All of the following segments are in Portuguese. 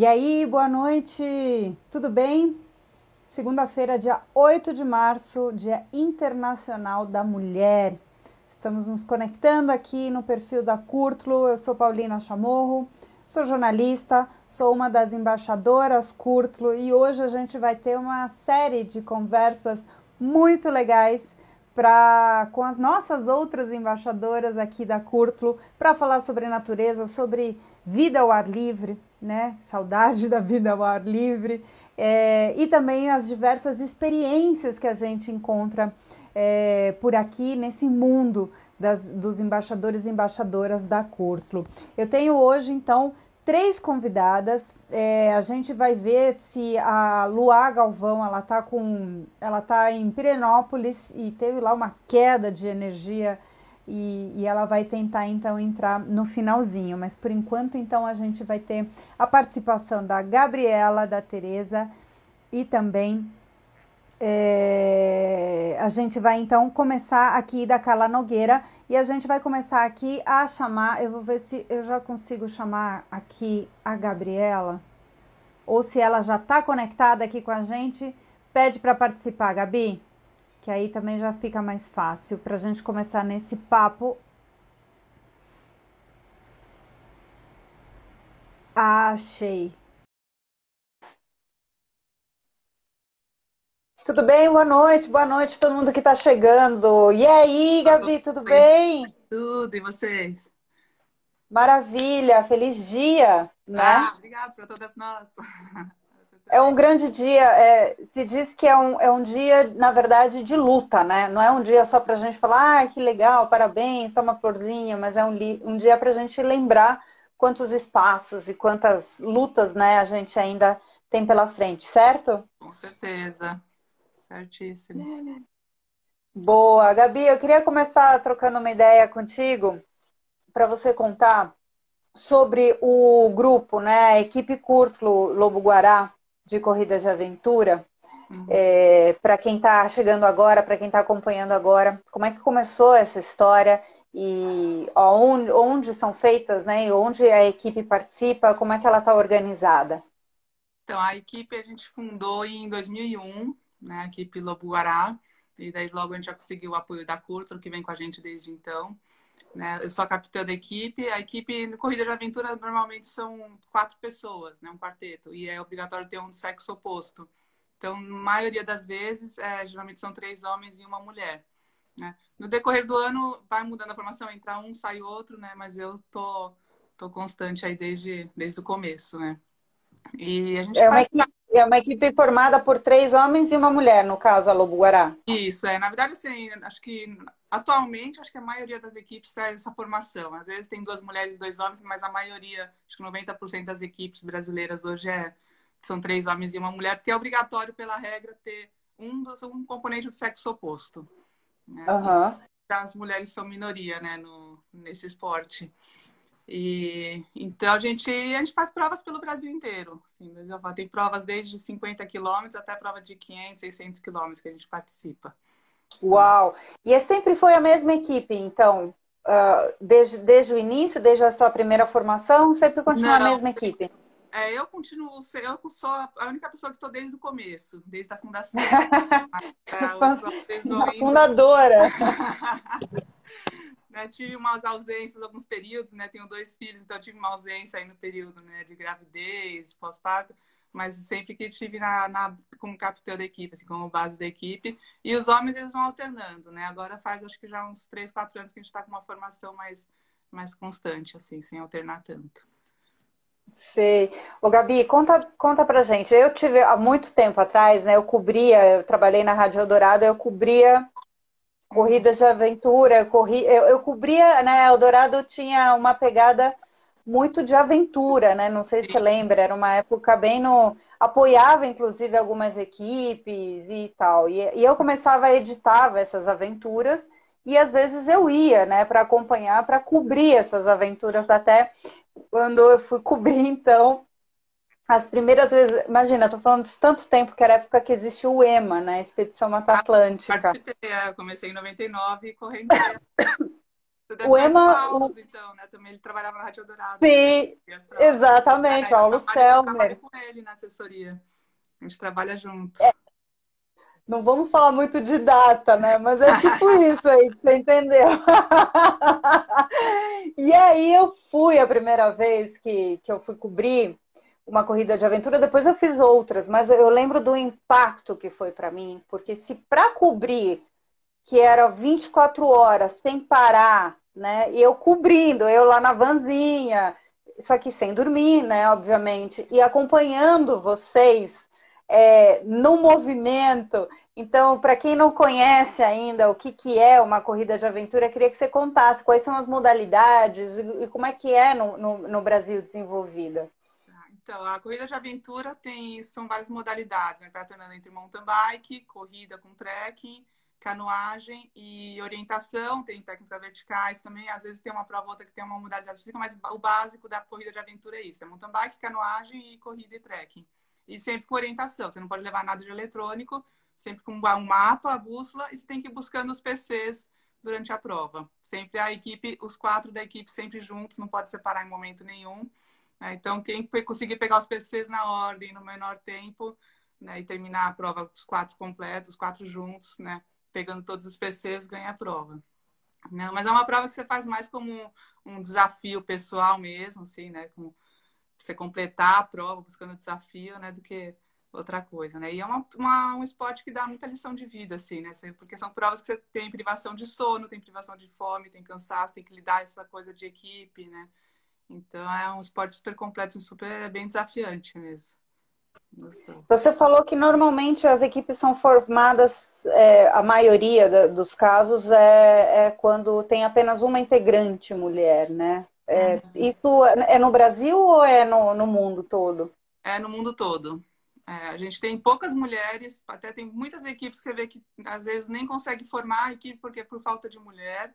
E aí, boa noite, tudo bem? Segunda-feira, dia 8 de março, Dia Internacional da Mulher. Estamos nos conectando aqui no perfil da Curtlo. Eu sou Paulina Chamorro, sou jornalista, sou uma das embaixadoras Curtlo e hoje a gente vai ter uma série de conversas muito legais pra, com as nossas outras embaixadoras aqui da Curtlo para falar sobre natureza, sobre vida ao ar livre, né? Saudade da vida ao ar livre. É, e também as diversas experiências que a gente encontra é, por aqui nesse mundo das, dos embaixadores e embaixadoras da Curtlo. Eu tenho hoje, então, três convidadas. É, a gente vai ver se a Luá Galvão, ela tá com, ela tá em Pirenópolis e teve lá uma queda de energia e, e, ela vai tentar então entrar no finalzinho. Mas por enquanto, então, a gente vai ter a participação da Gabriela, da Tereza e também é, a gente vai então começar aqui da Carla Nogueira e a gente vai começar aqui a chamar. Eu vou ver se eu já consigo chamar aqui a Gabriela ou se ela já está conectada aqui com a gente. Pede para participar, Gabi que aí também já fica mais fácil para a gente começar nesse papo. Achei. Tudo bem? Boa noite, boa noite todo mundo que está chegando. E aí, Gabi, tudo bem? Tudo, e vocês? Maravilha, feliz dia, né? Ah, obrigada para todas nós. É um grande dia. É, se diz que é um, é um dia, na verdade, de luta, né? Não é um dia só para a gente falar, ah, que legal, parabéns, tá uma florzinha, mas é um, um dia para a gente lembrar quantos espaços e quantas lutas, né, a gente ainda tem pela frente, certo? Com certeza, certíssimo. Boa, Gabi, eu queria começar trocando uma ideia contigo para você contar sobre o grupo, né, a equipe Curto Lobo Guará, de corridas de aventura. Uhum. É, para quem está chegando agora, para quem está acompanhando agora, como é que começou essa história e onde, onde são feitas, né? E onde a equipe participa, como é que ela está organizada? Então, a equipe a gente fundou em 2001, né? A equipe Lobo Guará, e daí logo a gente já conseguiu o apoio da Curto, que vem com a gente desde então. Né? Eu sou a capitã da equipe. A equipe no Corrida de Aventura normalmente são quatro pessoas, né? um quarteto, e é obrigatório ter um do sexo oposto. Então, maioria das vezes, é, geralmente são três homens e uma mulher. Né? No decorrer do ano, vai mudando a formação, entra um, sai outro, né? mas eu tô, tô constante aí desde, desde o começo. Né? E a gente é, faz... uma equipe, é uma equipe formada por três homens e uma mulher, no caso, a Lobo Guará. Isso, é. Na verdade, assim, acho que Atualmente, acho que a maioria das equipes traz essa formação. Às vezes tem duas mulheres e dois homens, mas a maioria, acho que 90% das equipes brasileiras hoje é, são três homens e uma mulher, porque é obrigatório pela regra ter um, dos, um componente do sexo oposto. Né? Uhum. As mulheres são minoria né, no, nesse esporte. E, então a gente, a gente faz provas pelo Brasil inteiro. Assim, tem provas desde 50 quilômetros até prova de 500, 600 quilômetros que a gente participa. Uau! E é sempre foi a mesma equipe, então, uh, desde, desde o início, desde a sua primeira formação, sempre continua Não, a mesma equipe? É, eu continuo, eu sou a única pessoa que estou desde o começo, desde a fundação. a fundadora! né, tive umas ausências, alguns períodos, né? Tenho dois filhos, então tive uma ausência aí no período né, de gravidez, pós-parto mas sempre que estive na, na, como capitã da equipe, assim, como base da equipe. E os homens, eles vão alternando, né? Agora faz, acho que já uns 3, 4 anos que a gente está com uma formação mais, mais constante, assim, sem alternar tanto. Sei. Ô, Gabi, conta, conta pra gente. Eu tive, há muito tempo atrás, né, eu cobria, eu trabalhei na Rádio Eldorado, eu cobria corridas de aventura, eu, corri, eu, eu cobria, né, Eldorado tinha uma pegada muito de aventura, né? Não sei se você lembra, era uma época bem no. apoiava inclusive algumas equipes e tal. E, e eu começava a editar essas aventuras e às vezes eu ia, né, para acompanhar, para cobrir essas aventuras até quando eu fui cobrir, então, as primeiras vezes, imagina, tô falando de tanto tempo que era a época que existiu o EMA, né, Expedição Mata Atlântica. Participei, é, eu comecei em 99 correndo o Ema, Paulos, o... então, né? Também ele trabalhava na Rádio Dourado. Sim, né? exatamente, é, Paulo Selmer. Eu com ele na assessoria. A gente trabalha junto. É. Não vamos falar muito de data, né? Mas é tipo isso aí, você entendeu? e aí eu fui a primeira vez que, que eu fui cobrir uma corrida de aventura, depois eu fiz outras, mas eu lembro do impacto que foi para mim, porque se para cobrir que era 24 horas sem parar, né? E eu cobrindo, eu lá na vanzinha, só que sem dormir, né? Obviamente, e acompanhando vocês é, no movimento. Então, para quem não conhece ainda o que, que é uma corrida de aventura, queria que você contasse quais são as modalidades e, e como é que é no, no, no Brasil desenvolvida. Então, a corrida de aventura tem são várias modalidades, né? Alternando entre mountain bike, corrida com trekking, canoagem e orientação. Tem técnicas verticais também. Às vezes tem uma prova ou outra que tem uma modalidade física, mas o básico da corrida de aventura é isso: é mountain bike, canoagem e corrida e trekking. E sempre com orientação. Você não pode levar nada de eletrônico, sempre com um mapa, a bússola, e você tem que ir buscando os PCs durante a prova. Sempre a equipe, os quatro da equipe sempre juntos, não pode separar em momento nenhum. Né? Então, quem conseguir pegar os PCs na ordem, no menor tempo, né, e terminar a prova os quatro completos, os quatro juntos, né, pegando todos os PCs, ganha a prova. Não, mas é uma prova que você faz mais como um desafio pessoal mesmo, assim, né? Como você completar a prova buscando desafio, né? Do que outra coisa, né? E é uma, uma, um esporte que dá muita lição de vida, assim, né? Porque são provas que você tem privação de sono, tem privação de fome, tem cansaço, tem que lidar essa coisa de equipe, né? Então é um esporte super completo e super é bem desafiante mesmo. Gostou. Você falou que normalmente as equipes são formadas, é, a maioria da, dos casos é, é, quando tem apenas uma integrante mulher, né? É, uhum. Isso é no Brasil ou é no, no mundo todo? É no mundo todo. É, a gente tem poucas mulheres, até tem muitas equipes que você vê que às vezes nem consegue formar a equipe porque é por falta de mulher.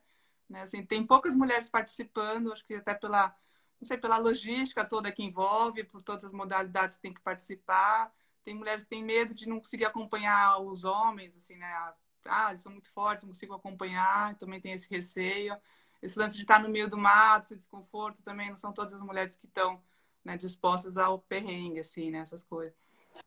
Né? Assim, tem poucas mulheres participando, acho que até pela não sei, pela logística toda que envolve, por todas as modalidades que tem que participar. Tem mulheres que têm medo de não conseguir acompanhar os homens, assim, né? Ah, eles são muito fortes, não consigo acompanhar, também tem esse receio. Esse lance de estar no meio do mato, esse desconforto também, não são todas as mulheres que estão né, dispostas ao perrengue, assim, né? Essas coisas.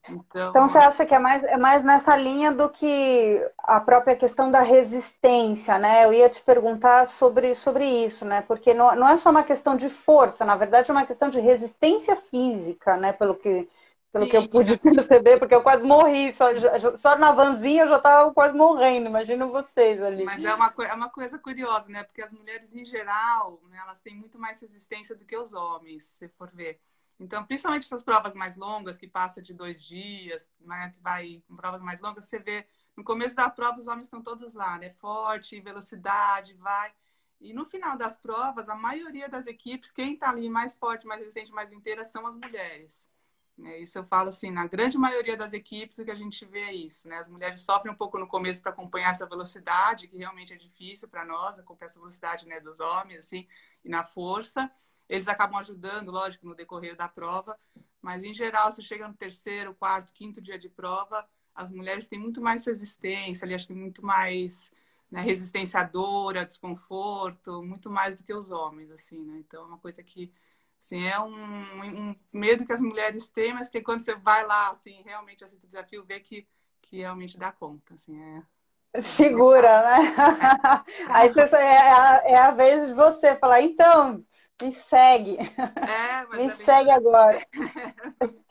Então... então você acha que é mais, é mais nessa linha do que a própria questão da resistência, né? Eu ia te perguntar sobre, sobre isso, né? Porque não, não é só uma questão de força, na verdade é uma questão de resistência física, né? Pelo que, pelo que eu pude perceber, porque eu quase morri, só, só na vanzinha eu já estava quase morrendo, imagino vocês ali. Mas é uma, é uma coisa curiosa, né? Porque as mulheres, em geral, né, elas têm muito mais resistência do que os homens, se for ver. Então, principalmente essas provas mais longas, que passa de dois dias, né, que vai com provas mais longas, você vê no começo da prova os homens estão todos lá, né? Forte, velocidade, vai. E no final das provas, a maioria das equipes, quem está ali mais forte, mais resistente, mais inteira, são as mulheres. É, isso eu falo assim, na grande maioria das equipes, o que a gente vê é isso, né? As mulheres sofrem um pouco no começo para acompanhar essa velocidade, que realmente é difícil para nós, acompanhar essa velocidade né, dos homens, assim, e na força. Eles acabam ajudando, lógico, no decorrer da prova, mas em geral, se chega no terceiro, quarto, quinto dia de prova, as mulheres têm muito mais resistência, ali, acho que muito mais né, resistência à dor, a desconforto, muito mais do que os homens, assim, né? Então, é uma coisa que, assim, é um, um medo que as mulheres têm, mas que quando você vai lá, assim, realmente aceita o desafio, vê que, que realmente dá conta, assim, é... Segura, né? Aí você, é, a, é a vez de você falar, então, me segue. É, Me é segue bem... agora.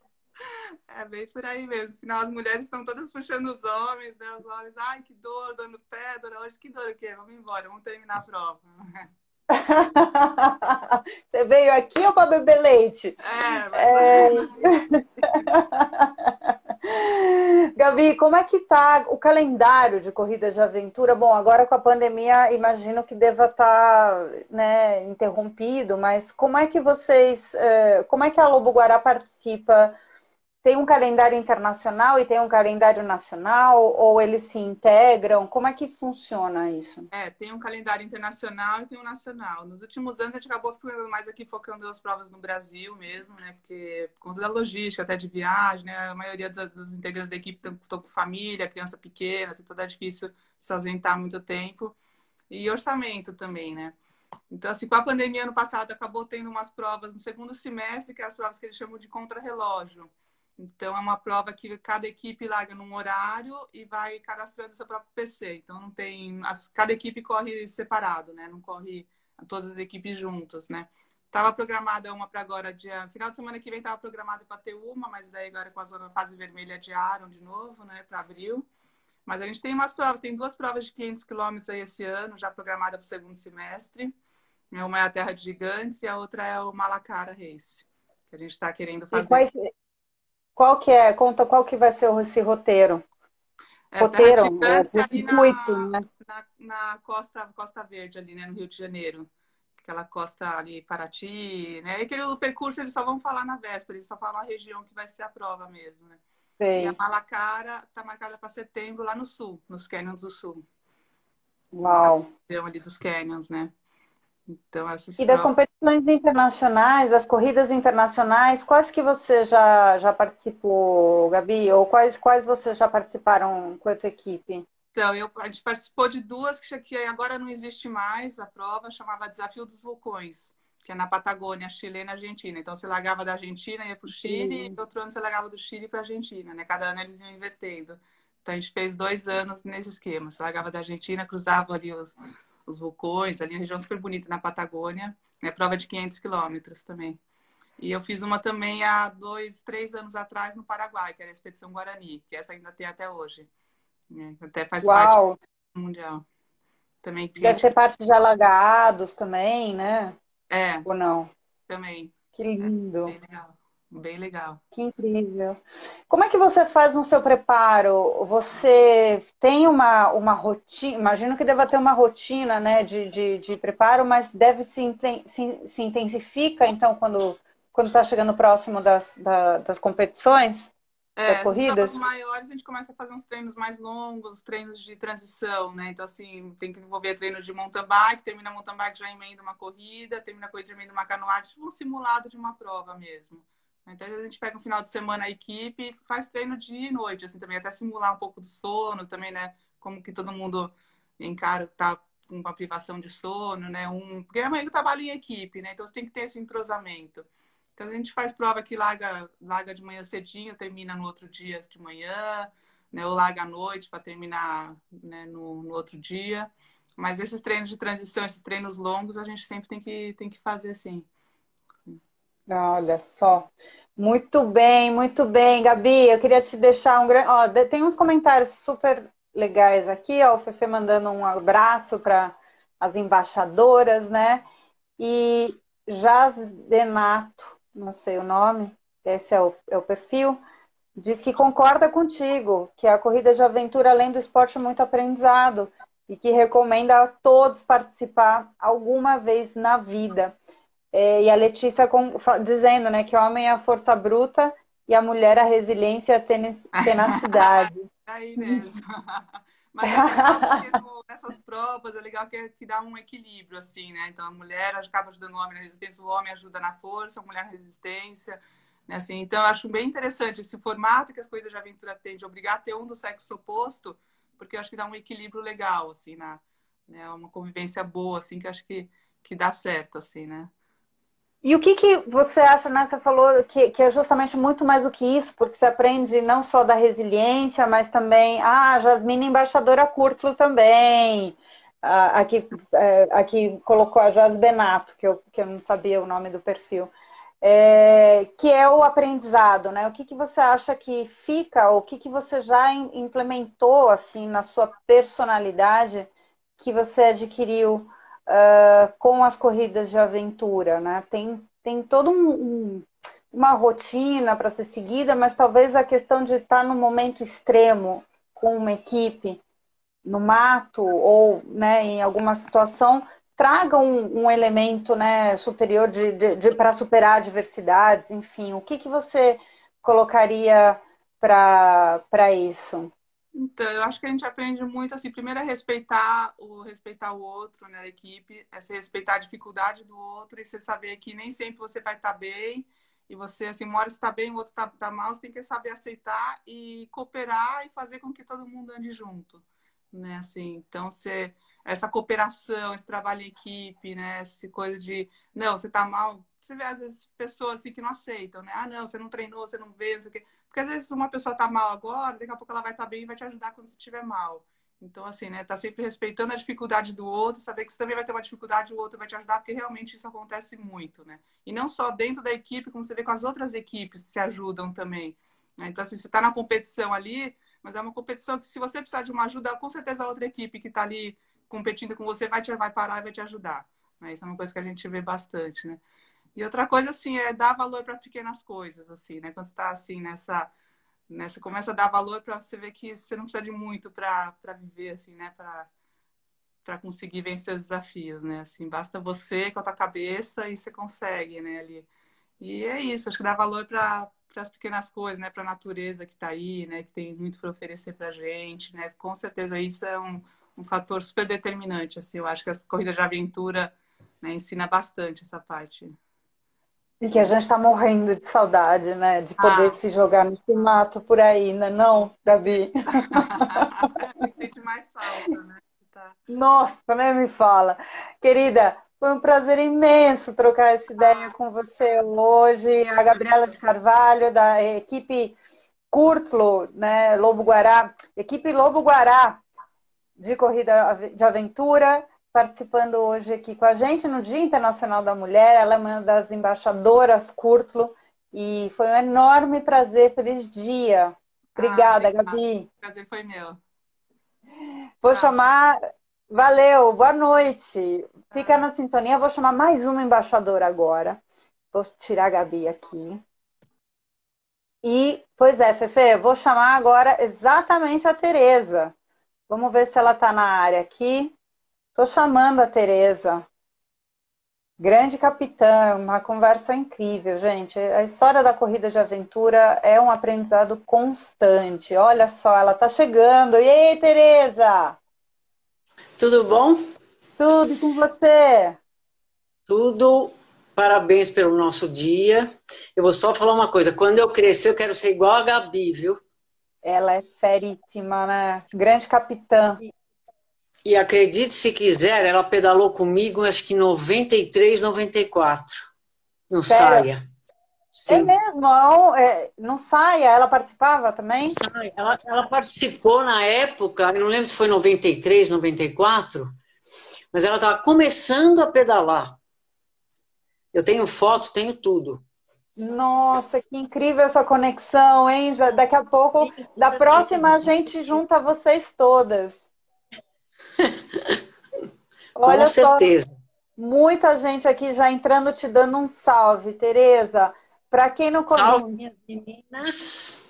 É bem por aí mesmo. Afinal, as mulheres estão todas puxando os homens, né? Os homens, ai, que dor, dor no pé, dor hoje, que dor o quê? Vamos embora, vamos terminar a prova. Você veio aqui ou para beber leite? É, mais é... ou menos isso. Gabi, como é que tá o calendário de corridas de aventura? Bom, agora com a pandemia, imagino que deva estar tá, né, interrompido, mas como é que vocês, eh, como é que a Lobo Guará participa tem um calendário internacional e tem um calendário nacional, ou eles se integram? Como é que funciona isso? É, tem um calendário internacional e tem um nacional. Nos últimos anos a gente acabou ficando mais aqui focando nas provas no Brasil mesmo, né? Porque por conta da logística, até de viagem, né? A maioria dos, dos integrantes da equipe estão com família, criança pequena, assim, tudo é difícil se ausentar muito tempo. E orçamento também, né? Então, assim, com a pandemia ano passado, acabou tendo umas provas no segundo semestre, que é as provas que eles chamam de contrarrelógio. Então, é uma prova que cada equipe larga num horário e vai cadastrando seu próprio PC. Então, não tem. As, cada equipe corre separado, né? Não corre todas as equipes juntas, né? Tava programada uma para agora, dia. Final de semana que vem estava programada para ter uma, mas daí agora com a zona fase vermelha adiaram de novo, né? Para abril. Mas a gente tem umas provas, tem duas provas de 500 quilômetros aí esse ano, já programada para o segundo semestre. Uma é a Terra de Gigantes e a outra é o Malacara Race, que a gente está querendo fazer. Quais, qual que é? Conta qual que vai ser esse roteiro. É, roteiro, Gigantes, é, circuito, na, né? Na, na, costa, costa Verde, ali, né, no Rio de Janeiro. Aquela costa ali, Paraty, né? E que o percurso eles só vão falar na véspera, eles só falam a região que vai ser a prova mesmo, né? Sim. E a Malacara está marcada para setembro lá no sul, nos Canyons do Sul. Uau! Região ali dos Canyons, né? Então, essas e das competições internacionais, das corridas internacionais, quais que você já, já participou, Gabi? Ou quais, quais vocês já participaram com a tua equipe? Então, eu, a gente participou de duas que agora não existe mais a prova, chamava Desafio dos Vulcões, que é na Patagônia, chilena e Argentina. Então, você largava da Argentina, ia para o Chile, e outro ano você largava do Chile para a Argentina, né? Cada ano eles iam invertendo. Então, a gente fez dois anos nesse esquema. Você largava da Argentina, cruzava ali os, os vulcões, ali uma região super bonita na Patagônia, é prova de 500 quilômetros também. E eu fiz uma também há dois, três anos atrás no Paraguai, que era a Expedição Guarani, que essa ainda tem até hoje. É, até faz Uau. parte do Mundial. Também, Deve ser parte de alagados também, né? É. Ou não? Também. Que lindo. É, bem legal. Bem legal. Que incrível. Como é que você faz no seu preparo? Você tem uma, uma rotina, imagino que deva ter uma rotina né, de, de, de preparo, mas deve se, se, se intensifica então quando quando está chegando próximo das, da, das competições? É, das corridas? maiores a gente começa a fazer uns treinos mais longos, treinos de transição, né? Então, assim, tem que envolver treinos de mountain bike, termina mountain bike já emenda uma corrida, termina a corrida, emenda uma canoagem, tipo um simulado de uma prova mesmo. Então, a gente pega um final de semana a equipe faz treino dia e noite, assim, também, até simular um pouco do sono também, né? Como que todo mundo encara, tá com uma privação de sono, né? Um, porque é meio trabalho em equipe, né? Então, você tem que ter esse entrosamento. Então, a gente faz prova que larga, larga de manhã cedinho, termina no outro dia de manhã, né? Ou larga à noite para terminar né? no, no outro dia. Mas esses treinos de transição, esses treinos longos, a gente sempre tem que, tem que fazer assim. Olha só. Muito bem, muito bem, Gabi. Eu queria te deixar um grande. Tem uns comentários super legais aqui, ó. O Fefe mandando um abraço para as embaixadoras, né? E Jaz Denato, não sei o nome, esse é o, é o perfil, diz que concorda contigo, que a corrida de aventura, além do esporte, é muito aprendizado e que recomenda a todos participar alguma vez na vida. É, e a Letícia com, dizendo né, que o homem é a força bruta e a mulher a resiliência e a tenacidade. Aí mesmo. Mas é legal nessas provas é legal que, que dá um equilíbrio, assim, né? Então a mulher acaba ajudando o homem na resistência, o homem ajuda na força, a mulher na resistência. Né? Assim, então eu acho bem interessante esse formato que as corridas de aventura têm, de obrigar a ter um do sexo oposto, porque eu acho que dá um equilíbrio legal, assim, na, né? uma convivência boa, assim, que acho que, que dá certo, assim, né? E o que, que você acha, né? Você falou que, que é justamente muito mais do que isso, porque você aprende não só da resiliência, mas também. Ah, Jasmine embaixadora Curtlo também. Ah, aqui, é, aqui colocou a Jas Benato, que eu, que eu não sabia o nome do perfil. É, que é o aprendizado, né? O que, que você acha que fica, ou o que, que você já implementou assim na sua personalidade que você adquiriu uh, com as corridas de aventura, né? Tem, tem todo um, um, uma rotina para ser seguida, mas talvez a questão de estar no momento extremo com uma equipe no mato ou né, em alguma situação traga um, um elemento né, superior de, de, de para superar adversidades, enfim, o que, que você colocaria para isso? Então, eu acho que a gente aprende muito, assim, primeiro é respeitar o, respeitar o outro, né, a equipe, é se respeitar a dificuldade do outro e você saber que nem sempre você vai estar bem e você, assim, uma hora está bem, o outro está tá mal, você tem que saber aceitar e cooperar e fazer com que todo mundo ande junto, né, assim, então você, essa cooperação, esse trabalho em equipe, né? Essa coisa de, não, você tá mal. Você vê, às vezes, pessoas assim que não aceitam, né? Ah, não, você não treinou, você não veio, não sei o quê. Porque às vezes uma pessoa tá mal agora, daqui a pouco ela vai estar tá bem e vai te ajudar quando você estiver mal. Então, assim, né? Tá sempre respeitando a dificuldade do outro, saber que você também vai ter uma dificuldade, o outro vai te ajudar, porque realmente isso acontece muito, né? E não só dentro da equipe, como você vê com as outras equipes que se ajudam também. Né? Então, assim, você tá na competição ali, mas é uma competição que se você precisar de uma ajuda, com certeza a outra equipe que tá ali competindo com você vai, te, vai parar e vai te ajudar. Né? Isso é uma coisa que a gente vê bastante, né? E outra coisa, assim, é dar valor para pequenas coisas, assim, né? Quando você está, assim, nessa... Né? Você começa a dar valor para você ver que você não precisa de muito para viver, assim, né? Para conseguir vencer os desafios, né? Assim, basta você com a tua cabeça e você consegue, né? Ali. E é isso, acho que dá valor para as pequenas coisas, né? Para a natureza que está aí, né? Que tem muito para oferecer para gente, né? Com certeza isso é um, um fator super determinante. Assim, eu acho que a corrida de aventura né, ensina bastante essa parte. E que a gente está morrendo de saudade, né? De poder ah. se jogar no mato por aí, né? Não, Gabi? Sente mais falta, né? Tá. Nossa, nem me fala. Querida, foi um prazer imenso trocar essa ideia ah. com você hoje. A Gabriela de Carvalho, da equipe Curtlo, né? Lobo Guará. Equipe Lobo Guará, de corrida de aventura, participando hoje aqui com a gente no Dia Internacional da Mulher. Ela é uma das embaixadoras Curtlo e foi um enorme prazer. Feliz dia. Obrigada, ah, Gabi. O prazer foi meu. Vou ah. chamar. Valeu, boa noite. Fica ah. na sintonia. Vou chamar mais uma embaixadora agora. Vou tirar a Gabi aqui. E, pois é, Fefe, vou chamar agora exatamente a Tereza. Vamos ver se ela está na área aqui. Estou chamando a Tereza. Grande capitã, uma conversa incrível, gente. A história da corrida de aventura é um aprendizado constante. Olha só, ela está chegando. E aí, Tereza? Tudo bom? Tudo com você? Tudo. Parabéns pelo nosso dia. Eu vou só falar uma coisa. Quando eu crescer, eu quero ser igual a Gabi, viu? Ela é seríssima, né? Grande capitã. E acredite se quiser, ela pedalou comigo acho que 93, 94. Não saia. Sim. É mesmo? É, não saia? Ela participava também? Ela, ela participou na época, eu não lembro se foi 93, 94, mas ela estava começando a pedalar. Eu tenho foto, tenho tudo. Nossa, que incrível essa conexão, hein? Já, daqui a pouco, da próxima, a gente junta vocês todas. Olha Com certeza. Só, muita gente aqui já entrando te dando um salve, Tereza. Para quem não conhece. Salve, meninas.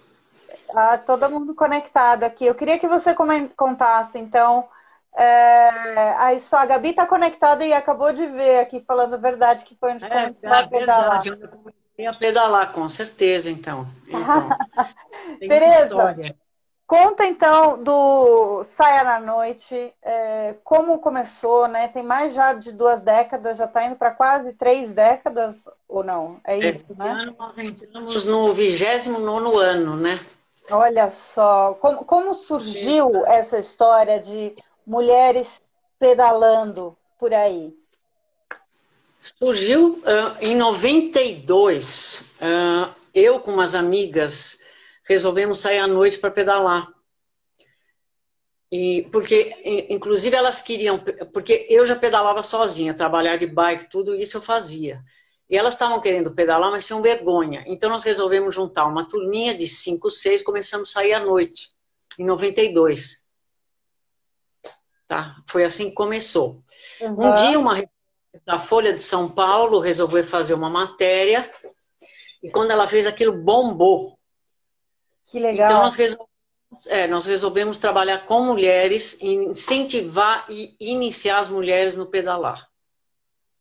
Ah, todo mundo conectado aqui. Eu queria que você contasse, então. É... Aí só a Gabi está conectada e acabou de ver aqui, falando a verdade, que foi onde é, começou é, a pedalar. Verdade, ia pedalar, com certeza, então. então Tereza, conta então do Saia na Noite, é, como começou, né? Tem mais já de duas décadas, já está indo para quase três décadas, ou não? É isso, é, né? Ano nós entramos no 29 ano, né? Olha só, como, como surgiu essa história de mulheres pedalando por aí? Surgiu uh, em 92. Uh, eu com umas amigas resolvemos sair à noite para pedalar. E porque, inclusive, elas queriam, porque eu já pedalava sozinha, trabalhar de bike, tudo isso eu fazia. E elas estavam querendo pedalar, mas tinham vergonha. Então nós resolvemos juntar uma turminha de cinco, seis, começamos a sair à noite, em 92. Tá? Foi assim que começou. Uhum. Um dia, uma da Folha de São Paulo resolveu fazer uma matéria e quando ela fez aquilo bombou. Que legal. Então nós resolvemos, é, nós resolvemos trabalhar com mulheres, incentivar e iniciar as mulheres no pedalar.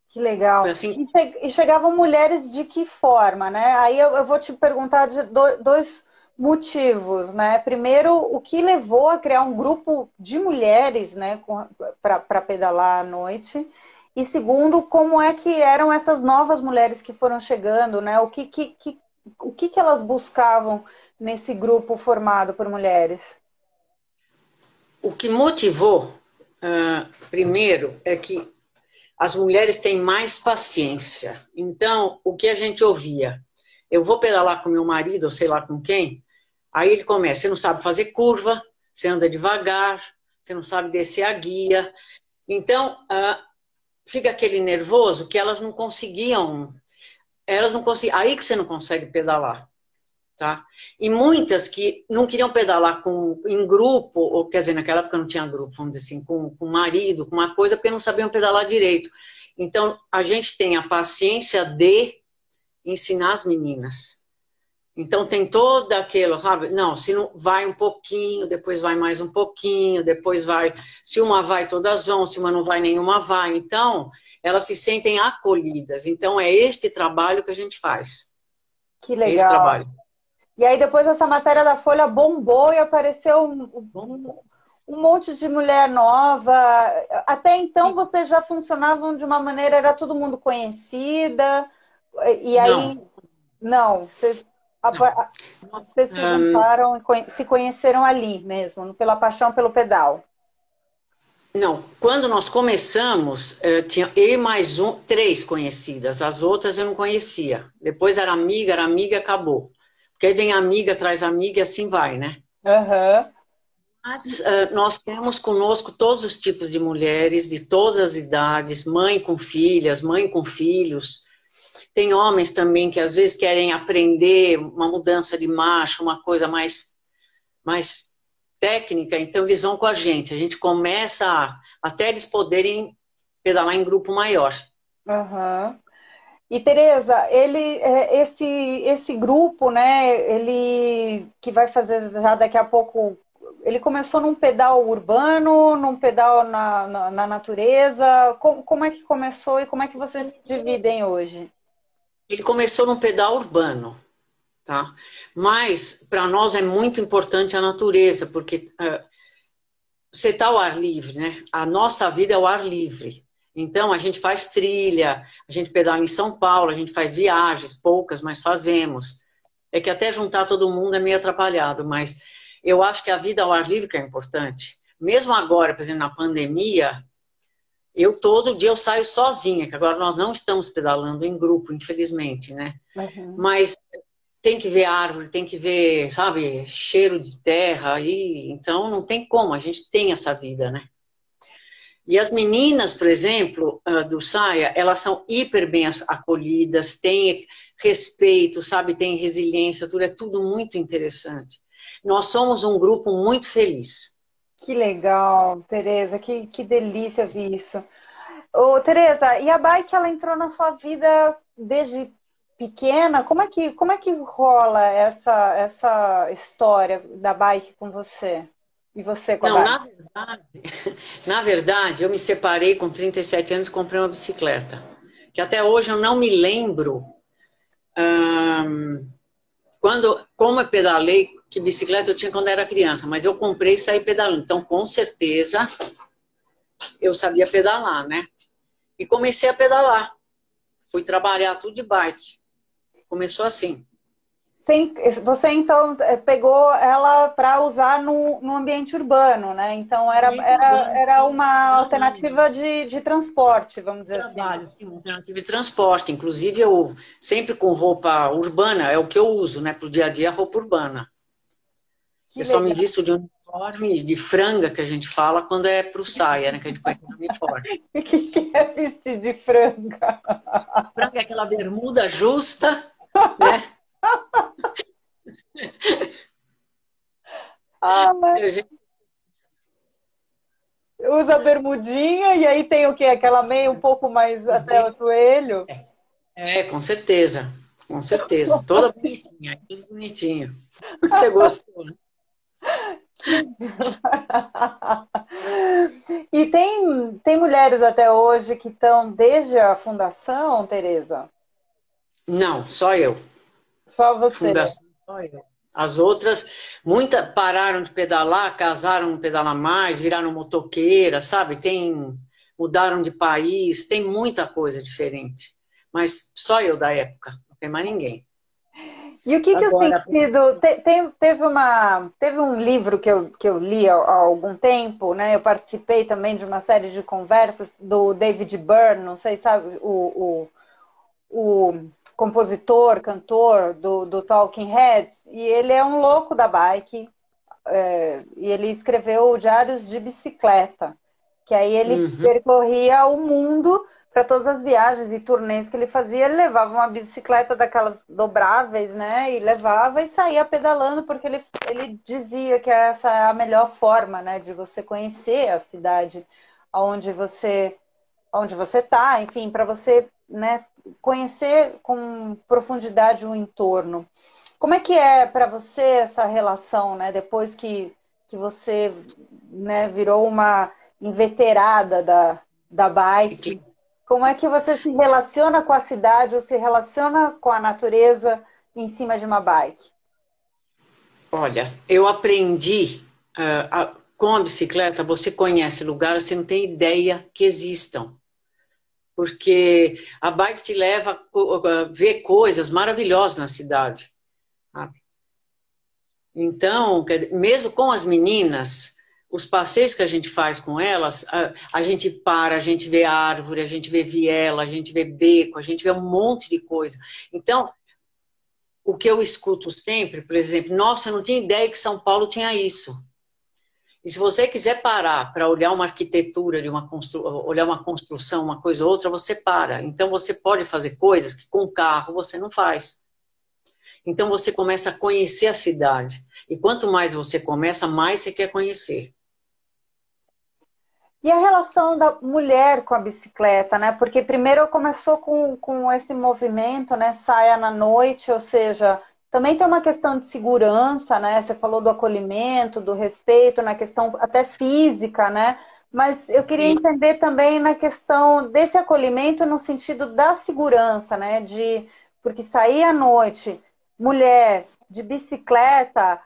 Que legal. Assim... E, chegavam mulheres de que forma, né? Aí eu, eu vou te perguntar de dois motivos, né? Primeiro, o que levou a criar um grupo de mulheres, né, para pedalar à noite? E segundo, como é que eram essas novas mulheres que foram chegando, né? O que, que, que o que, que elas buscavam nesse grupo formado por mulheres? O que motivou Uh, primeiro, é que as mulheres têm mais paciência. Então, o que a gente ouvia? Eu vou pedalar com meu marido, ou sei lá com quem, aí ele começa, você não sabe fazer curva, você anda devagar, você não sabe descer a guia. Então, uh, fica aquele nervoso que elas não conseguiam, elas não conseguiam, aí que você não consegue pedalar. Tá? E muitas que não queriam pedalar com, em grupo, ou quer dizer, naquela época não tinha grupo, vamos dizer assim, com, com marido, com uma coisa, porque não sabiam pedalar direito. Então, a gente tem a paciência de ensinar as meninas. Então, tem todo aquele, sabe? Não, se não vai um pouquinho, depois vai mais um pouquinho, depois vai. Se uma vai, todas vão, se uma não vai, nenhuma vai. Então, elas se sentem acolhidas. Então, é este trabalho que a gente faz. Que legal. Esse trabalho. E aí depois essa matéria da Folha bombou e apareceu um, um, um monte de mulher nova. Até então vocês já funcionavam de uma maneira, era todo mundo conhecida. E aí. Não, não vocês, não. vocês se juntaram e se conheceram ali mesmo, pela paixão pelo pedal. Não, quando nós começamos, eh, tinha eu e mais um, três conhecidas, as outras eu não conhecia. Depois era amiga, era amiga, acabou. Porque aí vem amiga, traz amiga e assim vai, né? Uhum. Mas uh, nós temos conosco todos os tipos de mulheres, de todas as idades, mãe com filhas, mãe com filhos. Tem homens também que às vezes querem aprender uma mudança de marcha, uma coisa mais, mais técnica, então eles vão com a gente. A gente começa a, até eles poderem pedalar em grupo maior. Uhum. E Tereza, ele, é, esse, esse grupo, né, ele que vai fazer já daqui a pouco, ele começou num pedal urbano, num pedal na, na, na natureza. Como, como é que começou e como é que vocês se dividem hoje? Ele começou num pedal urbano, tá? Mas para nós é muito importante a natureza, porque uh, você está ao ar livre, né? A nossa vida é ao ar livre. Então, a gente faz trilha, a gente pedala em São Paulo, a gente faz viagens, poucas, mas fazemos. É que até juntar todo mundo é meio atrapalhado, mas eu acho que a vida ao ar livre é importante. Mesmo agora, por exemplo, na pandemia, eu todo dia eu saio sozinha, que agora nós não estamos pedalando em grupo, infelizmente, né? Uhum. Mas tem que ver árvore, tem que ver, sabe, cheiro de terra, e então não tem como, a gente tem essa vida, né? E as meninas, por exemplo, ah, do Saia, elas são hiper bem acolhidas, têm respeito, sabe, têm resiliência, tudo é tudo muito interessante. Nós somos um grupo muito feliz. Que legal, Tereza, que, que delícia ver isso. Ô, Tereza, e a bike ela entrou na sua vida desde pequena? Como é que, como é que rola essa, essa história da bike com você? E você, Não, na verdade, na verdade, eu me separei com 37 anos e comprei uma bicicleta. Que até hoje eu não me lembro hum, quando, como eu pedalei, que bicicleta eu tinha quando era criança, mas eu comprei e saí pedalando. Então, com certeza, eu sabia pedalar, né? E comecei a pedalar. Fui trabalhar tudo de bike. Começou assim. Você então é, pegou ela para usar no, no ambiente urbano, né? Então era, era, era uma alternativa de, de transporte, vamos dizer assim. Trabalho, assim. Sim, uma alternativa de transporte. Inclusive, eu sempre com roupa urbana, é o que eu uso, né? Para o dia a dia, roupa urbana. Que eu legal. só me visto de uniforme, de franga, que a gente fala, quando é para o saia, né? Que a gente põe no uniforme. O que, que é vestir de franga? Franga é aquela bermuda justa, né? ah, mas... Usa bermudinha e aí tem o que? Aquela meia um pouco mais até o joelho? É, com certeza. Com certeza. Toda bonitinha, tudo bonitinho. Você gostou, né? e tem, tem mulheres até hoje que estão desde a fundação, Tereza? Não, só eu. Só você. Fundação, As outras, muitas pararam de pedalar, casaram não pedalar mais, viraram motoqueira, sabe? Tem, mudaram de país, tem muita coisa diferente. Mas só eu da época, não tem mais ninguém. E o que, que Agora, o sentido. Te, te, teve, uma, teve um livro que eu, que eu li há, há, algum tempo, né? Eu participei também de uma série de conversas do David Byrne, não sei, sabe, o, o, o compositor, cantor do, do Talking Heads, e ele é um louco da bike, é, e ele escreveu Diários de Bicicleta, que aí ele uhum. percorria o mundo para todas as viagens e turnês que ele fazia, ele levava uma bicicleta daquelas dobráveis, né? E levava e saía pedalando, porque ele, ele dizia que essa é a melhor forma, né? De você conhecer a cidade onde você onde você está, enfim, para você né, conhecer com profundidade o entorno. Como é que é para você essa relação, né? Depois que, que você né, virou uma inveterada da, da bike, como é que você se relaciona com a cidade ou se relaciona com a natureza em cima de uma bike? Olha, eu aprendi uh, a, com a bicicleta, você conhece lugares, você não tem ideia que existam. Porque a bike te leva a ver coisas maravilhosas na cidade. Sabe? Então, mesmo com as meninas, os passeios que a gente faz com elas, a, a, gente para, a gente vê árvore, a gente vê viela, a gente vê beco, a gente vê um monte de coisa. Então, o que eu escuto sempre, por exemplo, nossa, eu não tinha ideia que São Paulo tinha isso. E se você quiser parar para olhar uma arquitetura de uma constru... olhar uma construção, uma coisa ou outra, você para. Então você pode fazer coisas que com carro você não faz. Então você começa a conhecer a cidade. E quanto mais você começa, mais você quer conhecer. E a relação da mulher com a bicicleta, né? Porque primeiro começou com, com esse movimento, né? Saia na noite, ou seja, também tem uma questão de segurança, né? Você falou do acolhimento, do respeito, na questão até física, né? Mas eu queria Sim. entender também na questão desse acolhimento no sentido da segurança, né? De porque sair à noite, mulher de bicicleta,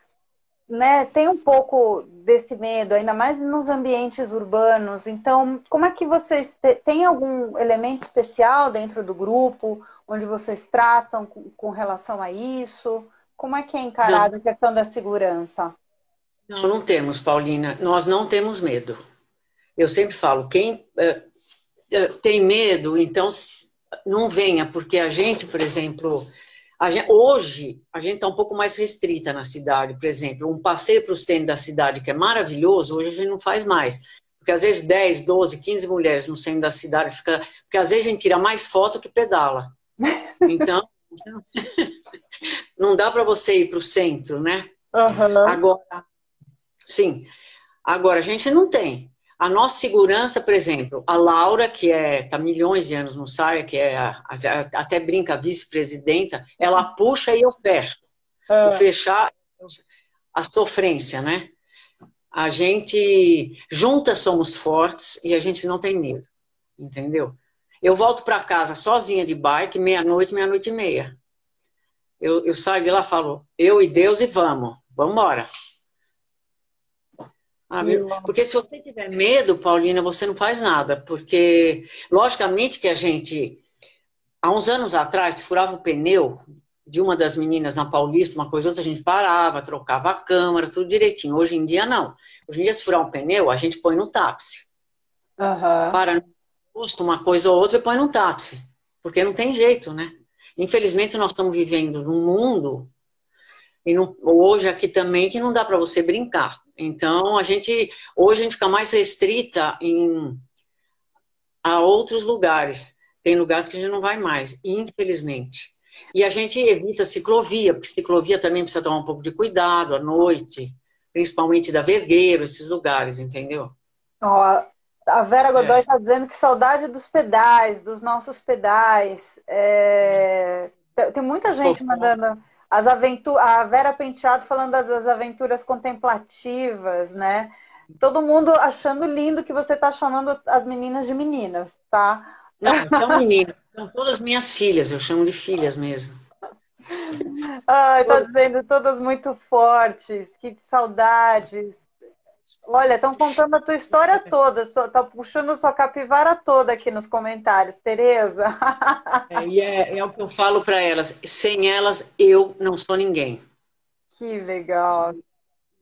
né, tem um pouco desse medo, ainda mais nos ambientes urbanos. Então, como é que vocês têm algum elemento especial dentro do grupo, onde vocês tratam com, com relação a isso? Como é que é encarada a questão da segurança? Não, não temos, Paulina. Nós não temos medo. Eu sempre falo, quem uh, tem medo, então não venha, porque a gente, por exemplo, a gente, hoje, a gente está um pouco mais restrita na cidade, por exemplo, um passeio para o centro da cidade que é maravilhoso, hoje a gente não faz mais. Porque às vezes 10, 12, 15 mulheres no centro da cidade fica. Porque às vezes a gente tira mais foto que pedala. Então, não dá para você ir para o centro, né? Uhum. Agora, sim. Agora, a gente não tem. A nossa segurança, por exemplo, a Laura, que é tá milhões de anos no SAIA, que é a, a, até brinca vice-presidenta, ela puxa e eu fecho. Ah. O fechar, a sofrência, né? A gente juntas somos fortes e a gente não tem medo, entendeu? Eu volto para casa sozinha de bike, meia-noite, meia-noite e meia. Eu, eu saio de lá e falo, eu e Deus e vamos, vamos embora. Ah, porque se você tiver medo, Paulina, você não faz nada. Porque, logicamente, que a gente, há uns anos atrás, se furava o pneu de uma das meninas na Paulista, uma coisa ou outra, a gente parava, trocava a câmera, tudo direitinho. Hoje em dia, não. Hoje em dia, se furar um pneu, a gente põe no táxi. Uhum. Para no posto, uma coisa ou outra, e põe no táxi. Porque não tem jeito, né? Infelizmente, nós estamos vivendo num mundo, e não, hoje aqui também, que não dá para você brincar. Então, a gente hoje a gente fica mais restrita em a outros lugares. Tem lugares que a gente não vai mais, infelizmente. E a gente evita ciclovia, porque ciclovia também precisa tomar um pouco de cuidado à noite, principalmente da Vergueiro, esses lugares, entendeu? A Vera Godoy está é. dizendo que saudade dos pedais, dos nossos pedais. É... Tem muita gente mandando as aventuras, a Vera Penteado falando das aventuras contemplativas, né? Todo mundo achando lindo que você está chamando as meninas de meninas, tá? Não, são meninas, são todas minhas filhas, eu chamo de filhas mesmo. Ai, tá dizendo todas muito fortes, que saudades. Olha, estão contando a tua história toda, tá puxando sua capivara toda aqui nos comentários, Tereza. É, e é, é o que eu falo para elas: sem elas, eu não sou ninguém. Que legal.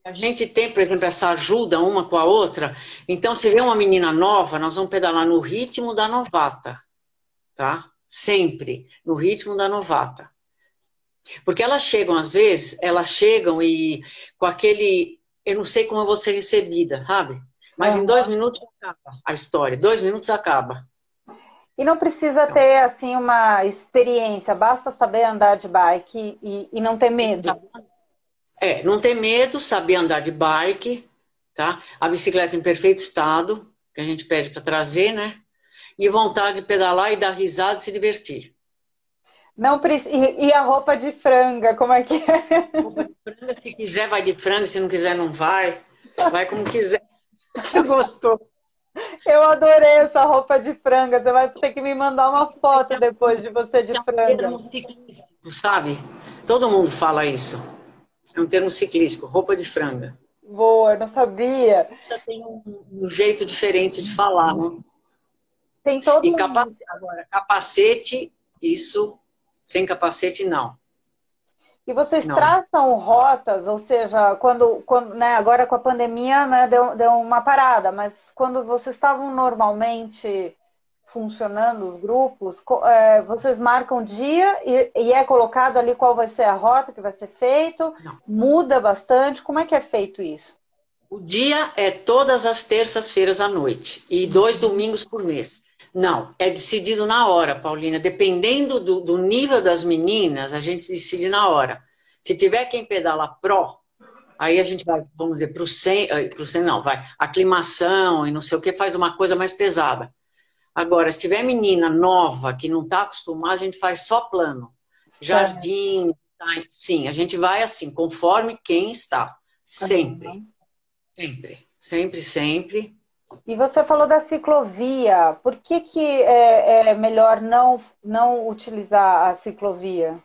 A gente tem, por exemplo, essa ajuda uma com a outra. Então, se vê uma menina nova, nós vamos pedalar no ritmo da novata, tá? Sempre no ritmo da novata. Porque elas chegam, às vezes, elas chegam e com aquele. Eu não sei como eu vou ser recebida, sabe? Mas uhum. em dois minutos acaba a história. Dois minutos acaba. E não precisa então. ter, assim, uma experiência. Basta saber andar de bike e, e não ter medo. É, não ter medo, saber andar de bike, tá? A bicicleta em perfeito estado, que a gente pede para trazer, né? E vontade de pedalar e dar risada e se divertir. Não precisa. E a roupa de franga, como é que é? Franga, se quiser, vai de franga, se não quiser, não vai. Vai como quiser. Gostou. Eu adorei essa roupa de franga. Você vai ter que me mandar uma foto depois de você de franga. É um ciclístico, sabe? Todo mundo fala isso. É um termo ciclístico, roupa de franga. Boa, não sabia. Tem um, um jeito diferente de falar, né? Tem todo e capacete, agora, capacete, isso sem capacete, não. E vocês não. traçam rotas, ou seja, quando, quando né, agora com a pandemia né, deu, deu uma parada, mas quando vocês estavam normalmente funcionando os grupos, é, vocês marcam dia e, e, é colocado ali qual vai ser a rota que vai ser feito? Não. Muda bastante? Como é que é feito isso? O dia é todas as terças-feiras à noite e dois domingos por mês. Não, é decidido na hora, Paulina. Dependendo do, do nível das meninas, a gente decide na hora. Se tiver quem pedala pró, aí a gente vai, vamos dizer, para o 100, pro 100 não, vai, aclimação e não sei o que, faz uma coisa mais pesada. Agora, se tiver menina nova que não está acostumada, a gente faz só plano. Jardim, tá, sim, a gente vai assim, conforme quem está. Sempre. Uhum. Sempre. Sempre, sempre. E você falou da ciclovia. Por que, que é, é melhor não, não utilizar a ciclovia?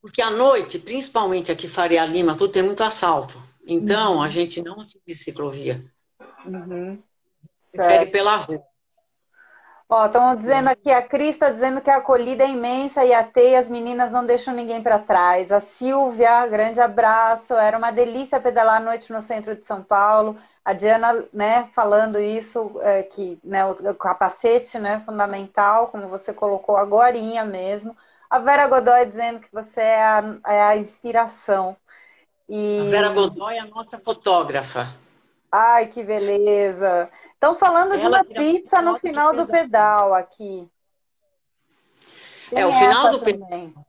Porque à noite, principalmente aqui Faria Lima, tudo tem muito assalto. Então, uhum. a gente não utiliza ciclovia. Uhum. Prefere pela rua. Ó, estão dizendo aqui, a Cris está dizendo que a acolhida é imensa e a Teia, as meninas não deixam ninguém para trás. A Silvia, grande abraço. Era uma delícia pedalar à noite no centro de São Paulo. A Diana, né, falando isso, é, que né, o capacete, né, fundamental, como você colocou agora mesmo. A Vera Godoy dizendo que você é a, é a inspiração. E... A Vera Godoy é a nossa fotógrafa. Ai, que beleza. Estão falando Ela de uma pizza no final do pedal aqui. Tem é, o final do pedal. O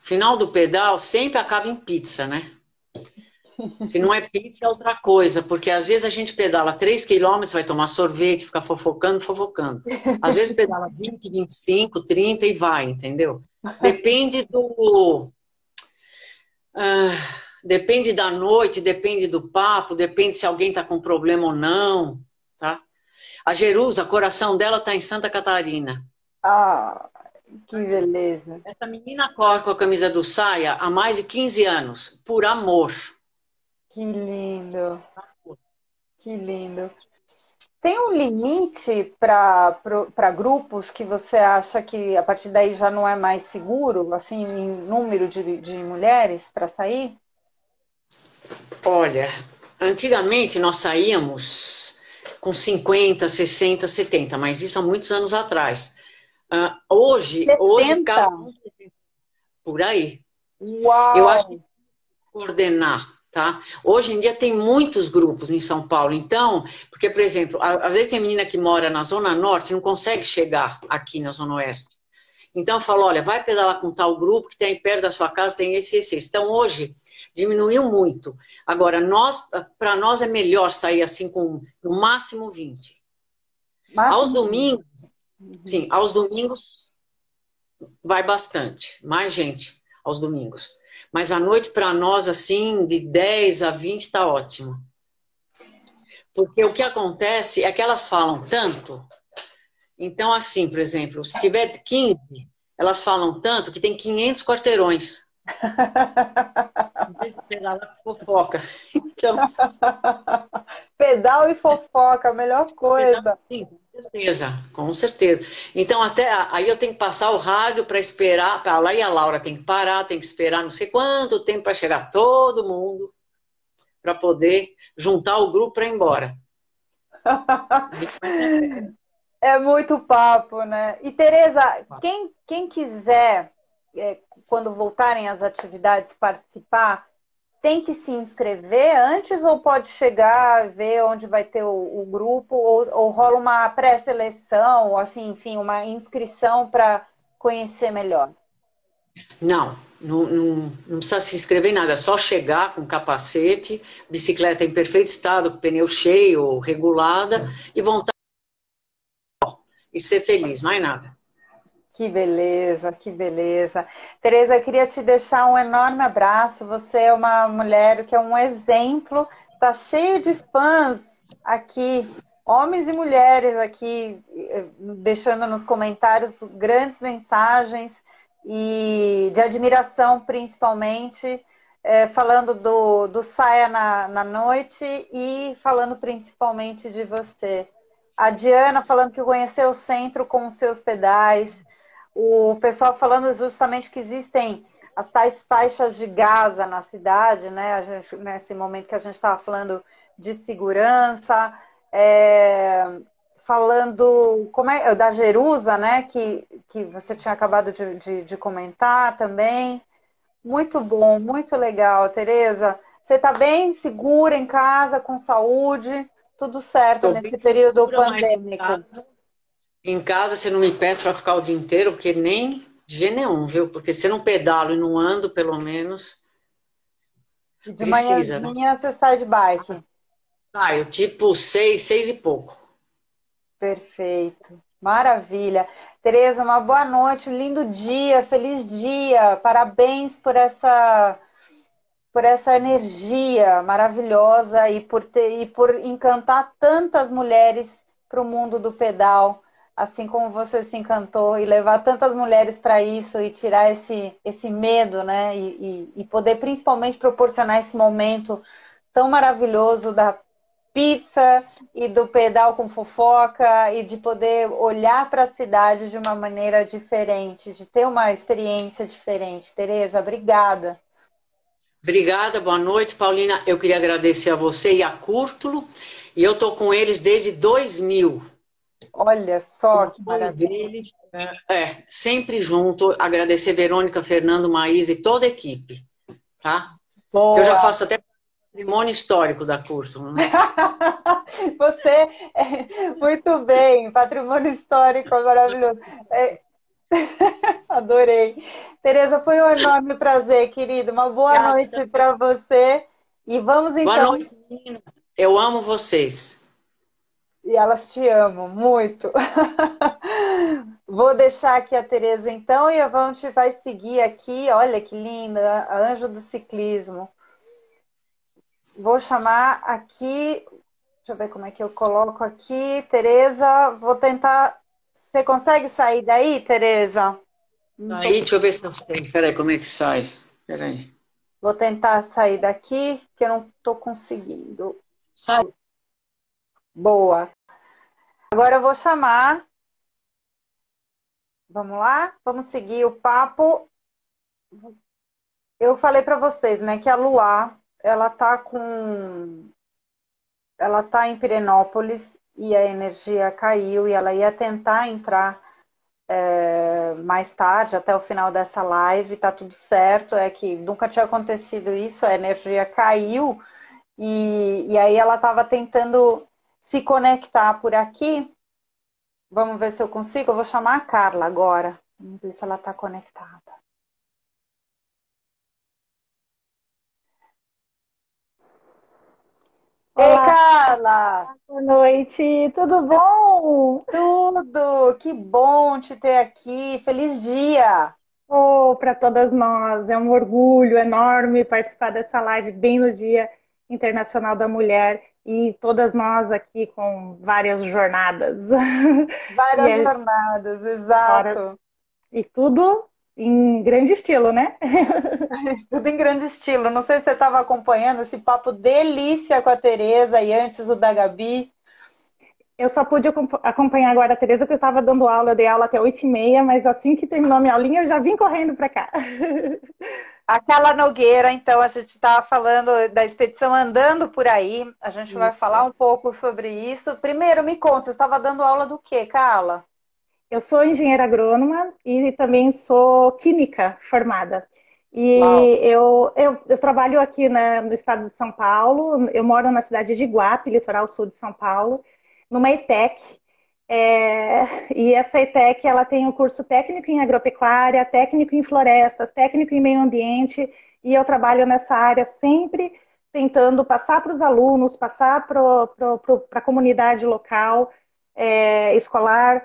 final do pedal sempre acaba em pizza, né? Se não é pizza, é outra coisa, porque às vezes a gente pedala 3 quilômetros, vai tomar sorvete, ficar fofocando, fofocando. Às vezes pedala 20, 25, 30 e vai, entendeu? Depende do. Uh, Depende da noite, depende do papo, depende se alguém está com problema ou não, tá? A Jerusa, coração dela está em Santa Catarina. Ah, que beleza. Essa menina corre com a camisa do Saia há mais de 15 anos, por amor. Que lindo. Que lindo. Tem um limite para grupos que você acha que a partir daí já não é mais seguro, assim, em número de, de mulheres para sair? Olha, antigamente nós saíamos com 50, 60, 70, mas isso há muitos anos atrás. Uh, hoje, 70. hoje cada um por aí. Uau. Eu acho que coordenar, tá? Hoje em dia tem muitos grupos em São Paulo, então, porque, por exemplo, às vezes tem menina que mora na Zona Norte e não consegue chegar aqui na Zona Oeste. Então eu falo, olha, vai pedalar com tal grupo que tem perto da sua casa, tem esse e esse. Então hoje diminuiu muito. Agora, nós, para nós é melhor sair assim com no máximo 20. Máximo. Aos domingos, uhum. sim, aos domingos vai bastante, mais gente aos domingos. Mas à noite, para nós, assim, de 10 a 20 está ótimo. Porque o que acontece é que elas falam tanto. Então, assim, por exemplo, se tiver 15, elas falam tanto que tem 500 quarteirões Pedalar fofoca. Então... Pedal e fofoca, a melhor coisa. Sim, com certeza, com certeza. Então, até aí eu tenho que passar o rádio para esperar, para lá e a Laura tem que parar, tem que esperar não sei quanto tempo para chegar todo mundo, para poder juntar o grupo para ir embora. é muito papo, né? E Tereza, quem, quem quiser é, quando voltarem as atividades, participar, tem que se inscrever antes ou pode chegar, ver onde vai ter o, o grupo, ou, ou, rola uma pré-seleção, ou assim, enfim, uma inscrição para conhecer melhor? Não, não, não, não, precisa se inscrever em nada, é só chegar com capacete, bicicleta em perfeito estado, pneu cheio, regulada, e voltar e ser feliz, mais nada. Que beleza, que beleza. Tereza, eu queria te deixar um enorme abraço. Você é uma mulher que é um exemplo, está cheia de fãs aqui, homens e mulheres aqui, eh, deixando nos comentários grandes mensagens e de admiração, principalmente, é, falando do, do Saia na, na Noite e falando principalmente de você. A Diana falando que conheceu o centro com os seus pedais o pessoal falando justamente que existem as tais faixas de Gaza na cidade, né? Gente, nesse momento que a gente estava falando de segurança, é, falando como é da Jerusa, né? Que, que você tinha acabado de, de, de comentar também. Muito bom, muito legal, Tereza. Você está bem segura em casa, com saúde, tudo certo Tô nesse período pandêmico. Em casa você não me peça para ficar o dia inteiro, porque nem de jeito nenhum, viu? Porque se não pedalo e não ando, pelo menos. E de precisa, manhãzinha né? você sai de bike? Saio, tipo seis, seis e pouco. Perfeito. Maravilha. Tereza, uma boa noite, um lindo dia, feliz dia. Parabéns por essa por essa energia maravilhosa e por ter e por encantar tantas mulheres para o mundo do pedal assim como você se encantou, e levar tantas mulheres para isso e tirar esse, esse medo, né? E, e, e, poder principalmente proporcionar esse momento tão maravilhoso da pizza e do pedal com fofoca e de poder olhar para a cidade de uma maneira diferente, de ter uma experiência diferente. Tereza, obrigada. Obrigada, boa noite, Paulina. Eu queria agradecer a você e a Cúrtulo. E eu tô com eles desde 2000. Olha só que maravilha. Eles, é, sempre junto, agradecer Verônica, Fernando, Maísa e toda a equipe, tá? Boa. Eu já faço até patrimônio histórico da curso. Né? Você, é, muito bem, patrimônio histórico, maravilhoso. É, adorei. Tereza, foi um enorme prazer, querido. Uma boa noite para você. E vamos então. Boa noite, meninas. Eu amo vocês. E elas te amam muito. Vou deixar aqui a Tereza então e a Vante vai seguir aqui. Olha que linda, a anjo do ciclismo. Vou chamar aqui. Deixa eu ver como é que eu coloco aqui. Tereza, vou tentar. Você consegue sair daí, Tereza? Aí, deixa eu ver se eu sei. Peraí, como é que sai? Peraí. Vou tentar sair daqui, que eu não estou conseguindo. Sai. Boa. Agora eu vou chamar. Vamos lá? Vamos seguir o papo. Eu falei para vocês, né, que a Luá, ela tá com ela tá em Pirenópolis e a energia caiu e ela ia tentar entrar é, mais tarde, até o final dessa live, tá tudo certo, é que nunca tinha acontecido isso, a energia caiu e, e aí ela estava tentando se conectar por aqui. Vamos ver se eu consigo. Eu vou chamar a Carla agora. Vamos ver se ela está conectada. Olá. Ei, Carla! Boa noite, tudo bom? Tudo! Que bom te ter aqui. Feliz dia! Oh, para todas nós, é um orgulho enorme participar dessa live bem no Dia Internacional da Mulher e todas nós aqui com várias jornadas. Várias é... jornadas, exato. E tudo em grande estilo, né? Tudo em grande estilo. Não sei se você estava acompanhando esse papo delícia com a Tereza e antes o da Gabi. Eu só pude acompanhar agora a Tereza, porque eu estava dando aula, eu dei aula até 8 e meia, mas assim que terminou a minha aulinha, eu já vim correndo para cá. Aquela Nogueira, então, a gente estava falando da expedição andando por aí. A gente isso. vai falar um pouco sobre isso. Primeiro, me conta, você estava dando aula do quê, Carla? Eu sou engenheira agrônoma e também sou química formada. E eu, eu, eu, trabalho aqui na, no estado de São Paulo, eu moro na cidade de Iguape, litoral sul de São Paulo, numa ETEC. É, e essa ETEC ela tem um curso técnico em agropecuária, técnico em florestas, técnico em meio ambiente, e eu trabalho nessa área sempre tentando passar para os alunos, passar para a comunidade local, é, escolar,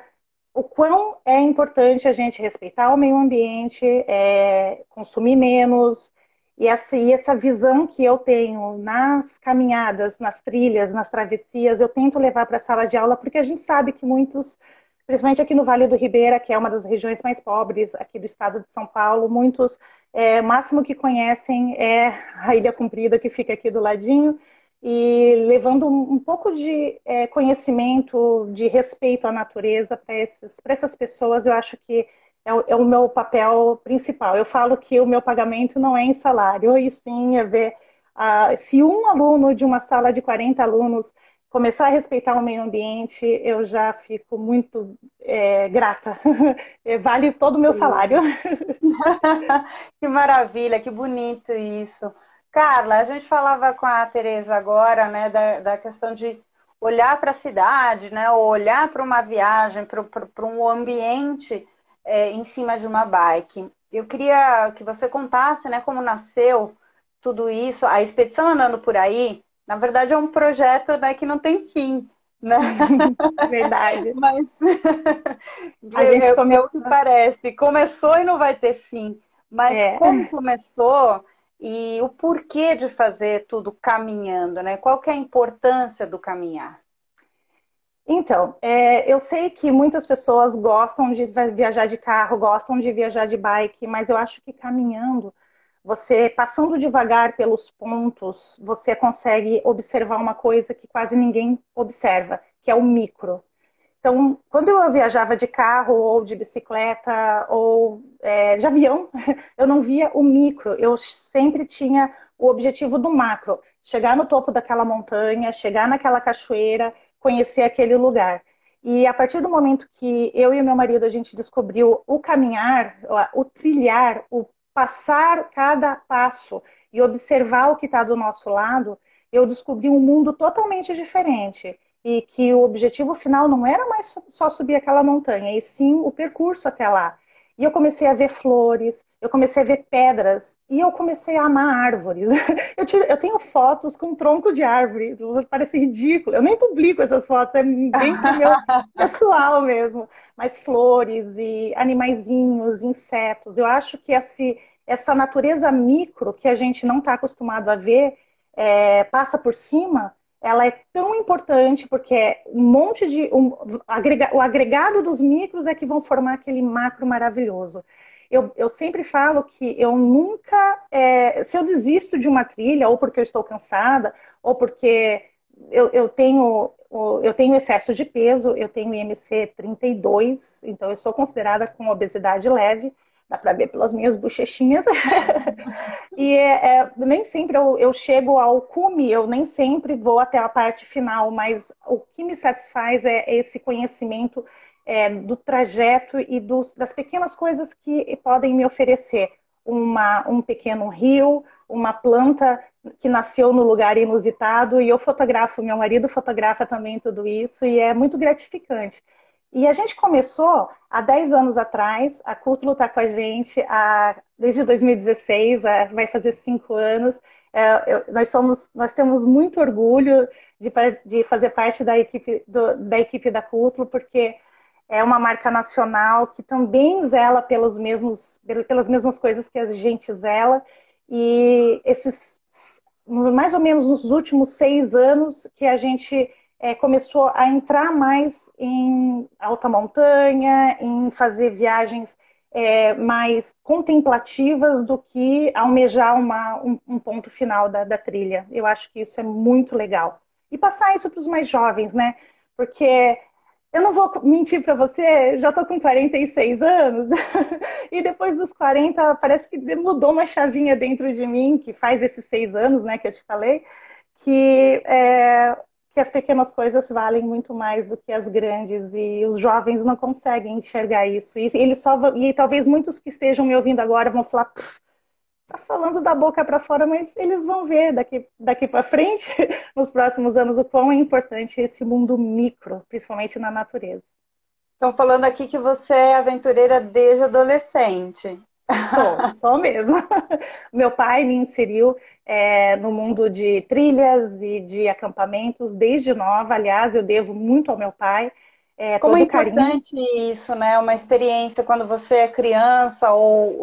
o quão é importante a gente respeitar o meio ambiente, é, consumir menos, e essa, e essa visão que eu tenho nas caminhadas, nas trilhas, nas travessias, eu tento levar para a sala de aula, porque a gente sabe que muitos, principalmente aqui no Vale do Ribeira, que é uma das regiões mais pobres aqui do estado de São Paulo, muitos, é, o máximo que conhecem é a Ilha Comprida, que fica aqui do ladinho, e levando um pouco de é, conhecimento, de respeito à natureza para essas pessoas, eu acho que é o, é o, meu papel principal. Eu falo que o meu pagamento não é em salário, e sim é ver uh, se um aluno de uma sala de 40 alunos começar a respeitar o meio ambiente, eu já fico muito é, grata. vale todo o meu salário. que maravilha, que bonito isso. Carla, a gente falava com a Tereza agora, né, da, da questão de olhar para a cidade, né, ou olhar para uma viagem, para um ambiente é, em cima de uma bike. Eu queria que você contasse, né, como nasceu tudo isso. A expedição andando por aí, na verdade, é um projeto né, que não tem fim. Né? Verdade. Mas a gente comeu o que parece. Começou e não vai ter fim. Mas é. como começou e o porquê de fazer tudo caminhando, né? Qual que é a importância do caminhar? Então, é, eu sei que muitas pessoas gostam de viajar de carro, gostam de viajar de bike, mas eu acho que caminhando, você passando devagar pelos pontos, você consegue observar uma coisa que quase ninguém observa, que é o micro. Então, quando eu viajava de carro ou de bicicleta ou é, de avião, eu não via o micro, eu sempre tinha o objetivo do macro, chegar no topo daquela montanha, chegar naquela cachoeira, conhecer aquele lugar. E a partir do momento que eu e meu marido a gente descobriu o caminhar, o trilhar, o passar cada passo e observar o que está do nosso lado, eu descobri um mundo totalmente diferente e que o objetivo final não era mais só subir aquela montanha, e sim o percurso até lá. E eu comecei a ver flores, eu comecei a ver pedras, e eu comecei a amar árvores. Eu, tiro, eu tenho fotos com tronco de árvore, parece ridículo. Eu nem publico essas fotos, é bem meu pessoal mesmo. Mas flores e animaizinhos, insetos. Eu acho que esse, essa natureza micro que a gente não está acostumado a ver é, passa por cima ela é tão importante porque é um monte de um, agrega, o agregado dos micros é que vão formar aquele macro maravilhoso. Eu, eu sempre falo que eu nunca, é, se eu desisto de uma trilha, ou porque eu estou cansada, ou porque eu, eu tenho eu tenho excesso de peso, eu tenho IMC 32, então eu sou considerada com obesidade leve dá para ver pelas minhas bochechinhas. e é, é, nem sempre eu, eu, chego ao cume, eu nem sempre vou até a parte final, mas o que me satisfaz é esse conhecimento é, do trajeto e dos, das pequenas coisas que podem me oferecer. Uma, um pequeno rio, uma planta que nasceu no lugar inusitado, e eu fotografo, meu marido fotografa também tudo isso, e é muito gratificante. E a gente começou há 10 anos atrás, a Cútulo está com a gente há, desde 2016, vai fazer 5 anos. É, eu, nós, somos, nós temos muito orgulho de, de fazer parte da equipe, do, da equipe da Cútulo, porque é uma marca nacional que também zela pelos mesmos, pelas mesmas coisas que a gente zela. E esses, mais ou menos nos últimos seis anos, que a gente é, começou a entrar mais em alta montanha, em fazer viagens é, mais contemplativas do que almejar uma, um, um ponto final da, da, trilha. Eu acho que isso é muito legal. E passar isso para os mais jovens, né? Porque eu não vou mentir para você, já estou com 46 anos, e depois dos 40 parece que mudou uma chavinha dentro de mim, que faz esses seis anos, né, que eu te falei, que é, que as pequenas coisas valem muito mais do que as grandes e os jovens não conseguem enxergar isso. E eles só e talvez muitos que estejam me ouvindo agora vão falar, tá falando da boca para fora, mas eles vão ver daqui daqui para frente, nos próximos anos, o quão é importante esse mundo micro, principalmente na natureza. Estão falando aqui que você é aventureira desde adolescente. Sou, sou mesmo. Meu pai me inseriu é, no mundo de trilhas e de acampamentos desde nova. Aliás, eu devo muito ao meu pai. É, Como é importante carinho. isso, né? Uma experiência quando você é criança ou,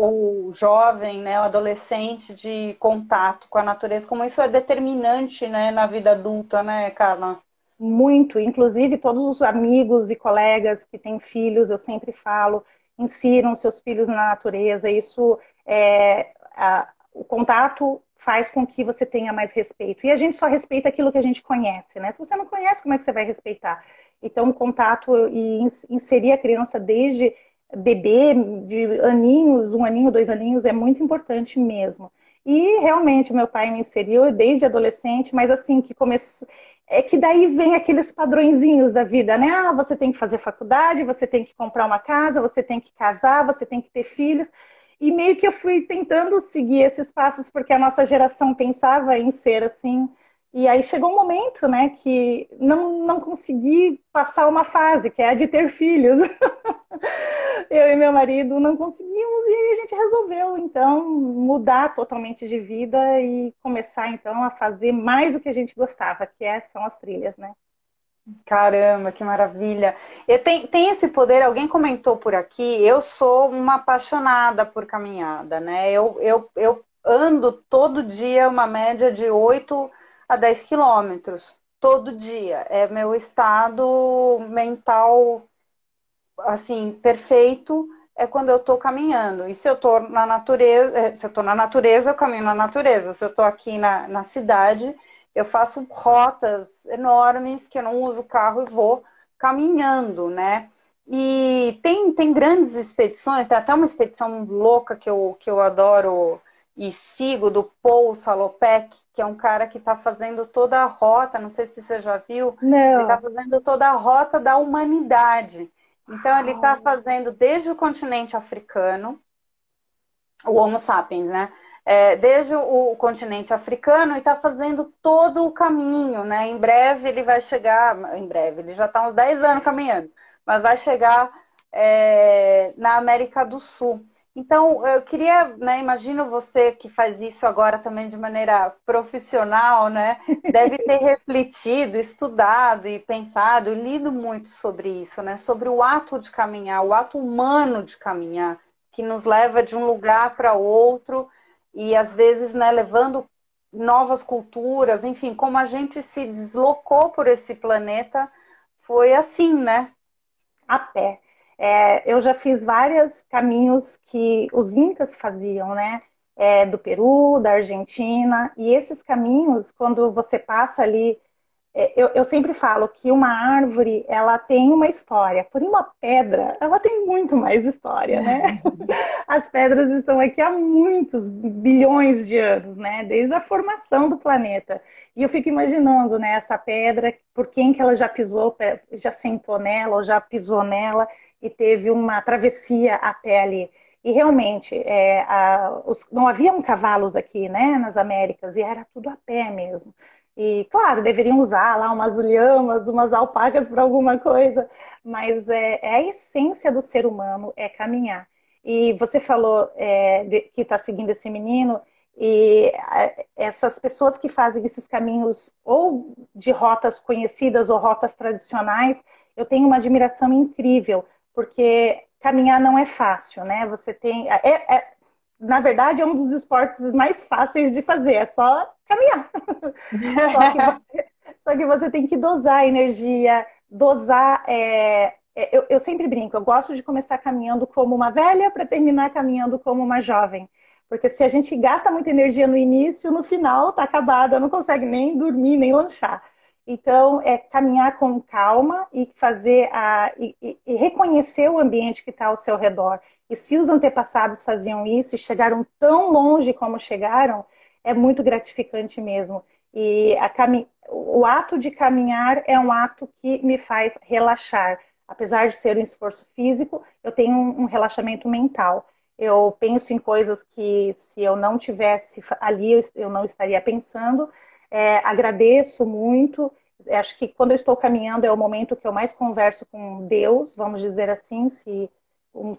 ou jovem, né? Ou adolescente de contato com a natureza. Como isso é determinante, né? Na vida adulta, né, Carla? Muito. Inclusive, todos os amigos e colegas que têm filhos, eu sempre falo insiram seus filhos na natureza. Isso é, a, o contato faz com que você tenha mais respeito. E a gente só respeita aquilo que a gente conhece, né? Se você não conhece, como é que você vai respeitar? Então, o contato e inserir a criança desde bebê, de aninhos, um aninho, dois aninhos, é muito importante mesmo. E realmente meu pai me inseriu desde adolescente, mas assim que começou, é que daí vem aqueles padrõezinhos da vida, né? Ah, você tem que fazer faculdade, você tem que comprar uma casa, você tem que casar, você tem que ter filhos. E meio que eu fui tentando seguir esses passos porque a nossa geração pensava em ser assim. E aí chegou um momento, né, que não, não consegui passar uma fase, que é a de ter filhos. eu e meu marido não conseguimos e a gente resolveu então mudar totalmente de vida e começar então a fazer mais o que a gente gostava, que é, são as trilhas, né? Caramba, que maravilha! E tem, tem esse poder, alguém comentou por aqui, eu sou uma apaixonada por caminhada, né? Eu, eu, eu ando todo dia uma média de 8 a 10 quilômetros, todo dia. É meu estado mental assim, perfeito é quando eu estou caminhando. E se eu estou na natureza, é, se eu estou na natureza, eu caminho na natureza. Se eu estou aqui na, na cidade, eu faço rotas enormes que eu não uso carro e vou caminhando, né? E tem, tem grandes expedições, tem até uma expedição louca que eu, que eu adoro e sigo, do Paul Salopek, que é um cara que está fazendo toda a rota, não sei se você já viu, não. ele está fazendo toda a rota da humanidade. Então, ele está fazendo desde o continente africano, o Homo sapiens, né? É, desde o, continente africano e está fazendo todo o caminho, né? Em breve ele vai chegar, em breve, ele já está uns 10 anos caminhando, mas vai chegar é, na América do Sul. Então, eu queria, né, imagino você que faz isso agora também de maneira profissional, né? Deve ter refletido, estudado e pensado, lido muito sobre isso, né? Sobre o ato de caminhar, o ato humano de caminhar, que nos leva de um lugar para outro e às vezes, né, levando novas culturas, enfim, como a gente se deslocou por esse planeta, foi assim, né? A pé. É, eu já fiz vários caminhos que os incas faziam, né? É, do Peru, da Argentina, e esses caminhos, quando você passa ali, eu, eu, sempre falo que uma árvore, ela tem uma história, porém uma pedra, ela tem muito mais história, né? As pedras estão aqui há muitos bilhões de anos, né? Desde a formação do planeta. E eu fico imaginando, né, essa pedra, por quem que ela já pisou, já sentou nela ou já pisou nela, e teve uma travessia a pé ali. E realmente, é, a, os, não haviam cavalos aqui, né, nas Américas, e era tudo a pé mesmo. E, claro, deveriam usar lá umas lhamas, umas alpacas para alguma coisa, mas é, é, a essência do ser humano, é caminhar. E você falou é, de, que está seguindo esse menino, e é, essas pessoas que fazem esses caminhos ou de rotas conhecidas ou rotas tradicionais, eu tenho uma admiração incrível, porque caminhar não é fácil, né? Você tem. É, é, na verdade, é um dos esportes mais fáceis de fazer, é só caminhar. só, que você, só, que você, tem que dosar a energia, dosar é, é, eu, eu sempre brinco, eu gosto de começar caminhando como uma velha para terminar caminhando como uma jovem. Porque se a gente gasta muita energia no início, no final tá acabada, não consegue nem dormir, nem lanchar. Então, é caminhar com calma e fazer a e, e reconhecer o ambiente que está ao seu redor. E se os antepassados faziam isso e chegaram tão longe como chegaram, é muito gratificante mesmo. E o ato de caminhar é um ato que me faz relaxar. Apesar de ser um esforço físico, eu tenho um relaxamento mental. Eu penso em coisas que, se eu não tivesse ali, eu não estaria pensando. É, agradeço muito. Acho que quando eu estou caminhando é o momento que eu mais converso com Deus, vamos dizer assim. Se um,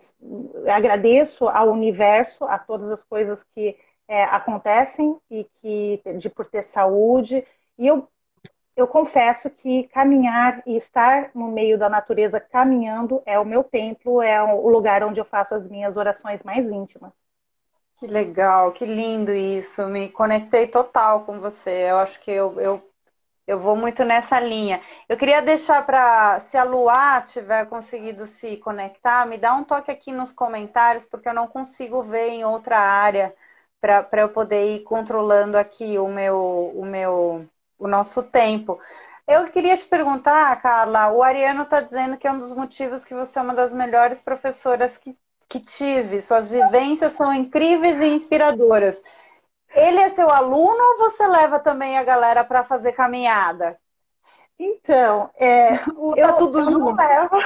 agradeço ao universo, a todas as coisas que é, acontecem e que de por ter saúde. E eu, eu confesso que caminhar e estar no meio da natureza caminhando é o meu templo, é o lugar onde eu faço as minhas orações mais íntimas. Que legal, que lindo isso. Me conectei total com você. Eu acho que eu, eu, eu vou muito nessa linha. Eu queria deixar para, se a Luá tiver conseguido se conectar, me dá um toque aqui nos comentários, porque eu não consigo ver em outra área para eu poder ir controlando aqui o meu, o meu, o nosso tempo. Eu queria te perguntar, Carla, o Ariano está dizendo que é um dos motivos que você é uma das melhores professoras que, que tive. Suas vivências são incríveis e inspiradoras. Ele é seu aluno ou você leva também a galera para fazer caminhada? Então, é, tá eu, tudo eu não levo.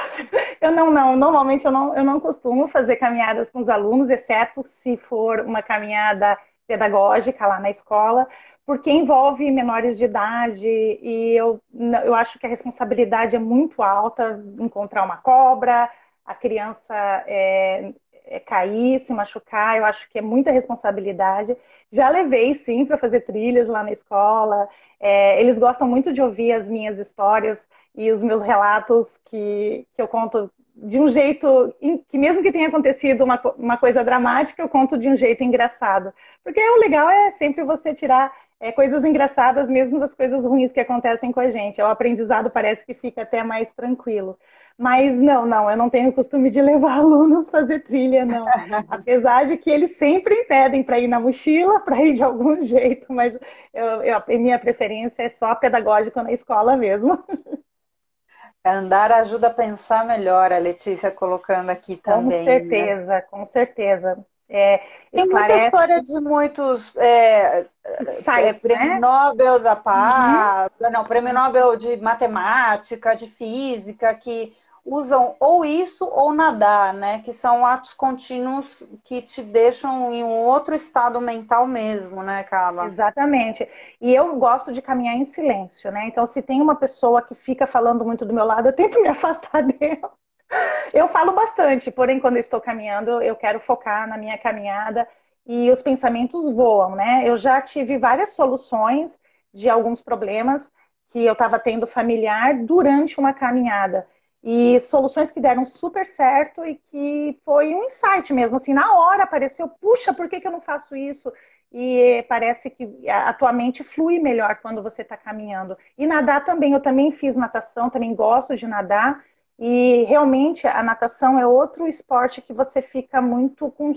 Eu não, não. Normalmente eu não, eu não costumo fazer caminhadas com os alunos, exceto se for uma caminhada pedagógica lá na escola, porque envolve menores de idade e eu, eu acho que a responsabilidade é muito alta encontrar uma cobra, a criança é, é, cair, se machucar, eu acho que é muita responsabilidade. Já levei, sim, para fazer trilhas lá na escola. É, eles gostam muito de ouvir as minhas histórias e os meus relatos que, que eu conto de um jeito que, mesmo que tenha acontecido uma, uma coisa dramática, eu conto de um jeito engraçado. Porque o legal é sempre você tirar é, coisas engraçadas, mesmo das coisas ruins que acontecem com a gente. O aprendizado parece que fica até mais tranquilo. Mas não, não, eu não tenho o costume de levar alunos fazer trilha, não. Apesar de que eles sempre pedem para ir na mochila, para ir de algum jeito, mas eu, eu, a minha preferência é só pedagógica na escola mesmo. Andar ajuda a pensar melhor, a Letícia colocando aqui também. Com certeza, né? com certeza. É, Tem muita história de muitos é, é, prêmio né? Nobel da Paz, uhum. não, prêmio Nobel de matemática, de física, que usam ou isso ou nadar, né? Que são atos contínuos que te deixam em um outro estado mental mesmo, né, Carla? Exatamente. E eu gosto de caminhar em silêncio, né? Então, se tem uma pessoa que fica falando muito do meu lado, eu tento me afastar dela. Eu falo bastante, porém, quando eu estou caminhando, eu quero focar na minha caminhada e os pensamentos voam, né? Eu já tive várias soluções de alguns problemas que eu estava tendo familiar durante uma caminhada. E soluções que deram super certo e que foi um insight mesmo, assim, na hora apareceu, puxa, por que, que eu não faço isso? E parece que a tua mente flui melhor quando você está caminhando. E nadar também, eu também fiz natação, também gosto de nadar. E realmente a natação é outro esporte que você fica muito com,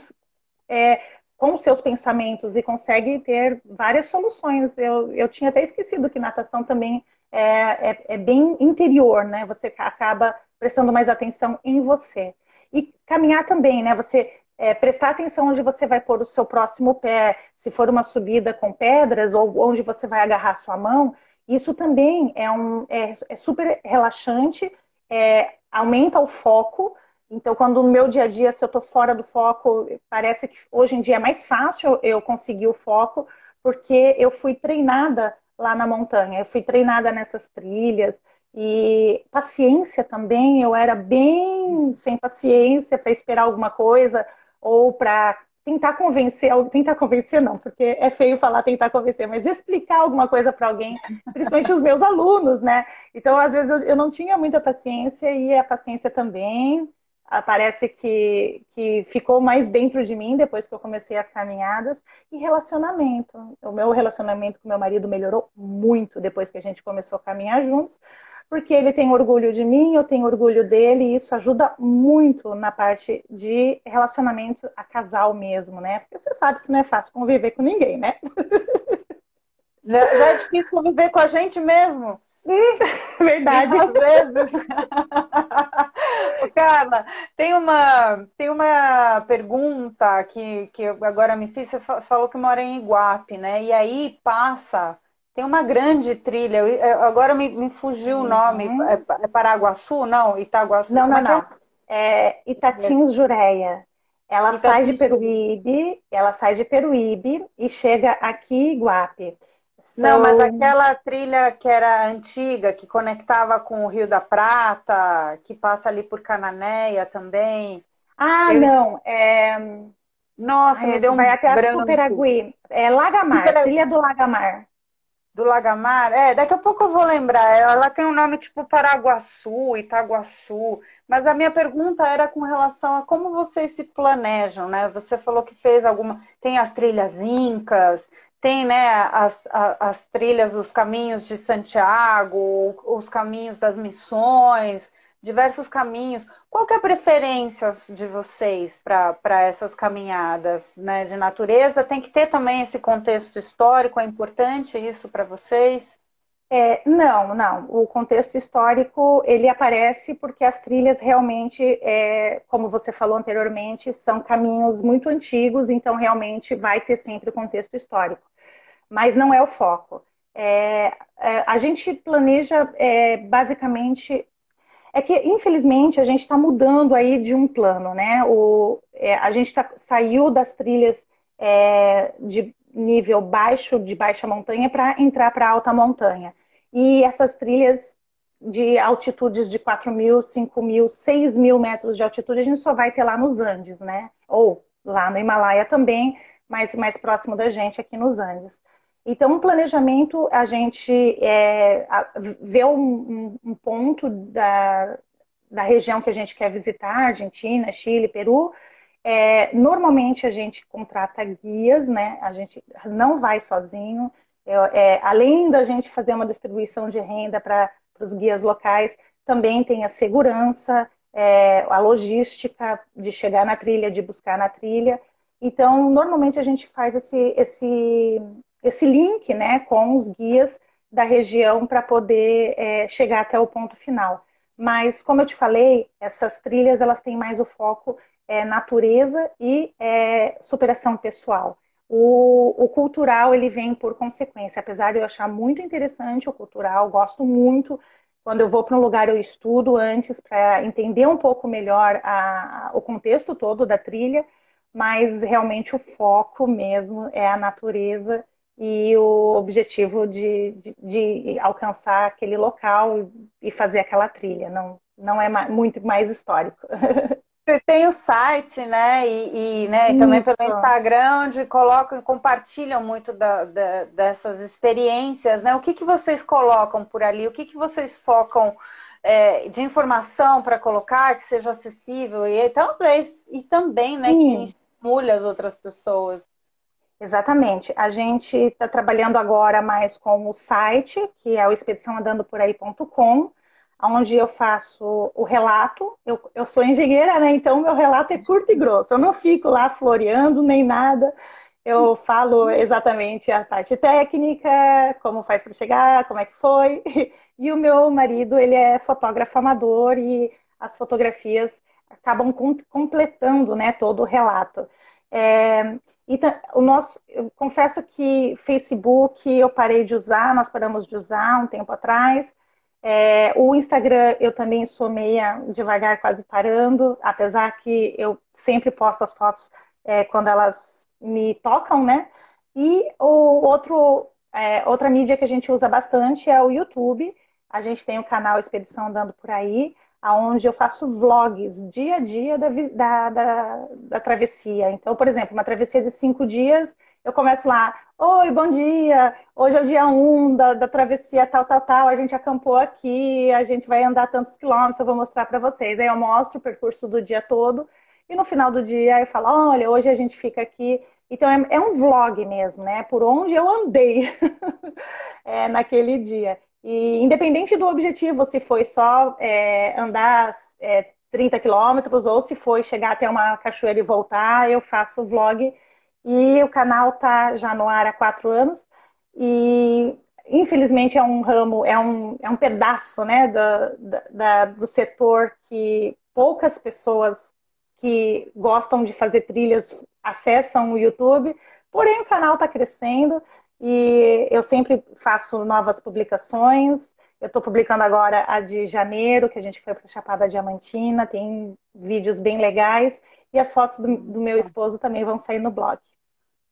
é, com seus pensamentos e consegue ter várias soluções. Eu, eu tinha até esquecido que natação também é, é, é, bem interior, né? Você acaba prestando mais atenção em você. E caminhar também, né? Você é, prestar atenção onde você vai pôr o seu próximo pé, se for uma subida com pedras ou onde você vai agarrar sua mão. Isso também é, um, é, é super relaxante, é, aumenta o foco. Então, quando no meu dia a dia, se eu estou fora do foco, parece que hoje em dia é mais fácil eu conseguir o foco, porque eu fui treinada lá na montanha. Eu fui treinada nessas trilhas e paciência também. Eu era bem sem paciência para esperar alguma coisa ou para tentar convencer, tentar convencer não, porque é feio falar tentar convencer, mas explicar alguma coisa para alguém, principalmente os meus alunos, né? Então, às vezes eu, eu não tinha muita paciência e a paciência também parece que, que ficou mais dentro de mim depois que eu comecei as caminhadas. E relacionamento. O meu relacionamento com meu marido melhorou muito depois que a gente começou a caminhar juntos, porque ele tem orgulho de mim, eu tenho orgulho dele, e isso ajuda muito na parte de relacionamento a casal mesmo, né? Porque você sabe que não é fácil conviver com ninguém, né? Já, já é difícil conviver com a gente mesmo. Verdade. Às vezes. Carla, tem uma, tem uma pergunta que, que agora me fiz. Você falou que mora em Iguape, né? E aí passa, tem uma grande trilha. Agora me, me fugiu uhum. o nome. É, é Paraguaçu? Não, Itaguaçu? Não, não, é não. É? é Itatins Jureia. Ela Itatins... sai de Peruíbe, ela sai de Peruíbe e chega aqui em Iguape. Não, mas aquela trilha que era antiga, que conectava com o Rio da Prata, que passa ali por Cananéia também. Ah, Eu... não. É... Nossa, Ai, me deu um vai até branco. Superagui. É Lagamar, Super... trilha do Lagamar. Do Lagamar? É, daqui a pouco eu vou lembrar. Ela tem um nome tipo Paraguaçu, Itaguaçu. Mas a minha pergunta era com relação a como vocês se planejam, né? Você falou que fez alguma. Tem as trilhas incas, tem né, as, as, trilhas, os caminhos de Santiago, os caminhos das missões, diversos caminhos. Qual que é a preferência de vocês para essas caminhadas né, de natureza? Tem que ter também esse contexto histórico, é importante isso para vocês? É, não, não. O contexto histórico ele aparece porque as trilhas realmente, é, como você falou anteriormente, são caminhos muito antigos, então realmente vai ter sempre o contexto histórico. Mas não é o foco. É, é a gente planeja é, basicamente é que infelizmente a gente está mudando aí de um plano, né? O, é, a gente tá, saiu das trilhas de nível baixo, de baixa montanha, para entrar para alta montanha. E essas trilhas de altitudes de 4 mil, 5 mil, 6 mil metros de altitude, a gente só vai ter lá nos Andes, né? Ou lá no Himalaia também, mas mais próximo da gente aqui nos Andes. Então, um planejamento, a gente é, vê um, um, ponto da, da região que a gente quer visitar, Argentina, Chile, Peru, é, normalmente a gente contrata guias, né? A gente não vai sozinho. Eu, é, além da gente fazer uma distribuição de renda para os guias locais, também tem a segurança, é, a logística de chegar na trilha, de buscar na trilha. Então, normalmente a gente faz esse, esse, esse link né, com os guias da região para poder é, chegar até o ponto final. Mas, como eu te falei, essas trilhas elas têm mais o foco é, natureza e é, superação pessoal. O, o, cultural ele vem por consequência, apesar de eu achar muito interessante o cultural, gosto muito. Quando eu vou para um lugar, eu estudo antes para entender um pouco melhor a, o contexto todo da trilha, mas realmente o foco mesmo é a natureza e o objetivo de, de, de alcançar aquele local e fazer aquela trilha. Não, não é muito mais histórico. Vocês têm o site, né? E, e né, também pelo Instagram, onde colocam e compartilham muito da, da, dessas experiências, né? O que, que vocês colocam por ali? O que, que vocês focam é, de informação para colocar que seja acessível e talvez e também, né, que estimule as outras pessoas? Exatamente. A gente está trabalhando agora mais com o site, que é o expediçãoandandoporaí.com onde eu faço o relato. Eu, eu sou engenheira, né? Então meu relato é curto e grosso. Eu não fico lá floreando nem nada. Eu falo exatamente a parte técnica, como faz para chegar, como é que foi. E o meu marido, ele é fotógrafo amador e as fotografias acabam completando, né, todo o relato. É, e o nosso, eu confesso que Facebook eu parei de usar, nós paramos de usar um tempo atrás. É, o Instagram eu também sou meia devagar, quase parando, apesar que eu sempre posto as fotos é, quando elas me tocam, né? E o outro, é, outra mídia que a gente usa bastante é o YouTube. A gente tem o canal Expedição Andando Por Aí, onde eu faço vlogs dia a dia da, da, da, da travessia. Então, por exemplo, uma travessia de cinco dias, eu começo lá, oi, bom dia, hoje é o dia 1 um da, da travessia tal, tal, tal, a gente acampou aqui, a gente vai andar tantos quilômetros, eu vou mostrar para vocês. Aí eu mostro o percurso do dia todo e no final do dia eu falo, olha, hoje a gente fica aqui. Então é, é um vlog mesmo, né? Por onde eu andei é, naquele dia. E independente do objetivo, se foi só é, andar é, 30 quilômetros ou se foi chegar até uma cachoeira e voltar, eu faço vlog. E o canal tá já no ar há quatro anos. E infelizmente é um ramo, é um, é um pedaço né, da, da, do setor que poucas pessoas que gostam de fazer trilhas acessam o YouTube, porém o canal está crescendo e eu sempre faço novas publicações. Eu estou publicando agora a de janeiro, que a gente foi para Chapada Diamantina, tem vídeos bem legais, e as fotos do, do meu esposo também vão sair no blog.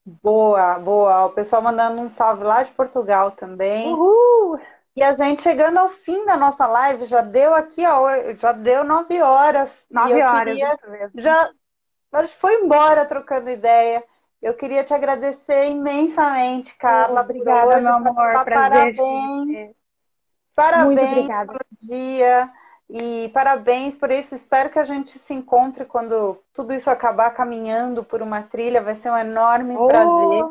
Boa, boa. O pessoal mandando um salve lá de Portugal também. Uhul! E a gente chegando ao fim da nossa live, já deu aqui, ó, já deu nove horas. Nove horas, queria, já, mas foi embora trocando ideia. Eu queria te agradecer imensamente, Carla. obrigada, hoje, meu amor. Prazer. Parabéns. Parabéns pelo dia. E parabéns por isso. Espero que a gente se encontre quando tudo isso acabar caminhando por uma trilha. Vai ser um enorme oh, prazer.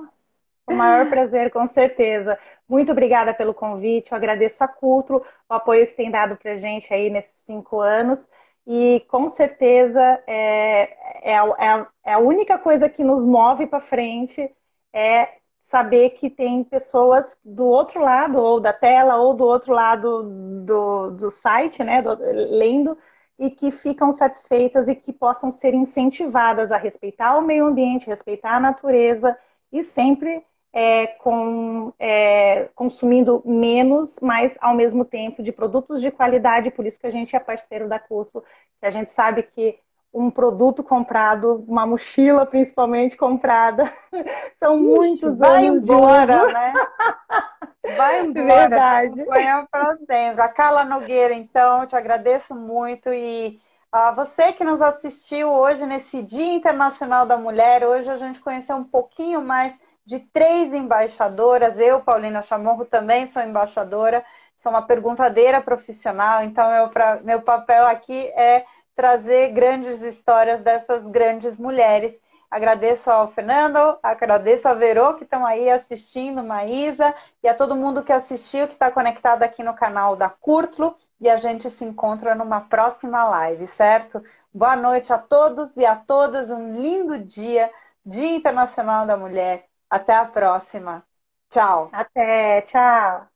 O maior prazer, com certeza. Muito obrigada pelo convite. Eu agradeço a Cultro, o apoio que tem dado para gente aí nesses cinco anos. E com certeza é, é, é, é a única coisa que nos move para frente é saber que tem pessoas do outro lado, ou da tela, ou do outro lado do, do site, né, do, lendo, e que ficam satisfeitas e que possam ser incentivadas a respeitar o meio ambiente, respeitar a natureza e sempre é, com, é, consumindo menos, mas ao mesmo tempo de produtos de qualidade, por isso que a gente é parceiro da Cusco, que a gente sabe que um produto comprado, uma mochila principalmente comprada. São Ixi, muitos vai anos embora, né? Vai embora. Verdade. para sempre. A Carla Nogueira, então, te agradeço muito e a você que nos assistiu hoje nesse Dia Internacional da Mulher, hoje a gente conheceu um pouquinho mais de três embaixadoras. Eu, Paulina Chamorro, também sou embaixadora, sou uma perguntadeira profissional, então meu, pra, meu papel aqui é trazer grandes histórias dessas grandes mulheres. Agradeço ao Fernando, agradeço a Verô que estão aí assistindo, Maísa, e a todo mundo que assistiu, que está conectado aqui no canal da Curtlo. E a gente se encontra numa próxima live, certo? Boa noite a todos e a todas, um lindo dia, Dia Internacional da Mulher. Até a próxima. Tchau. Até, tchau.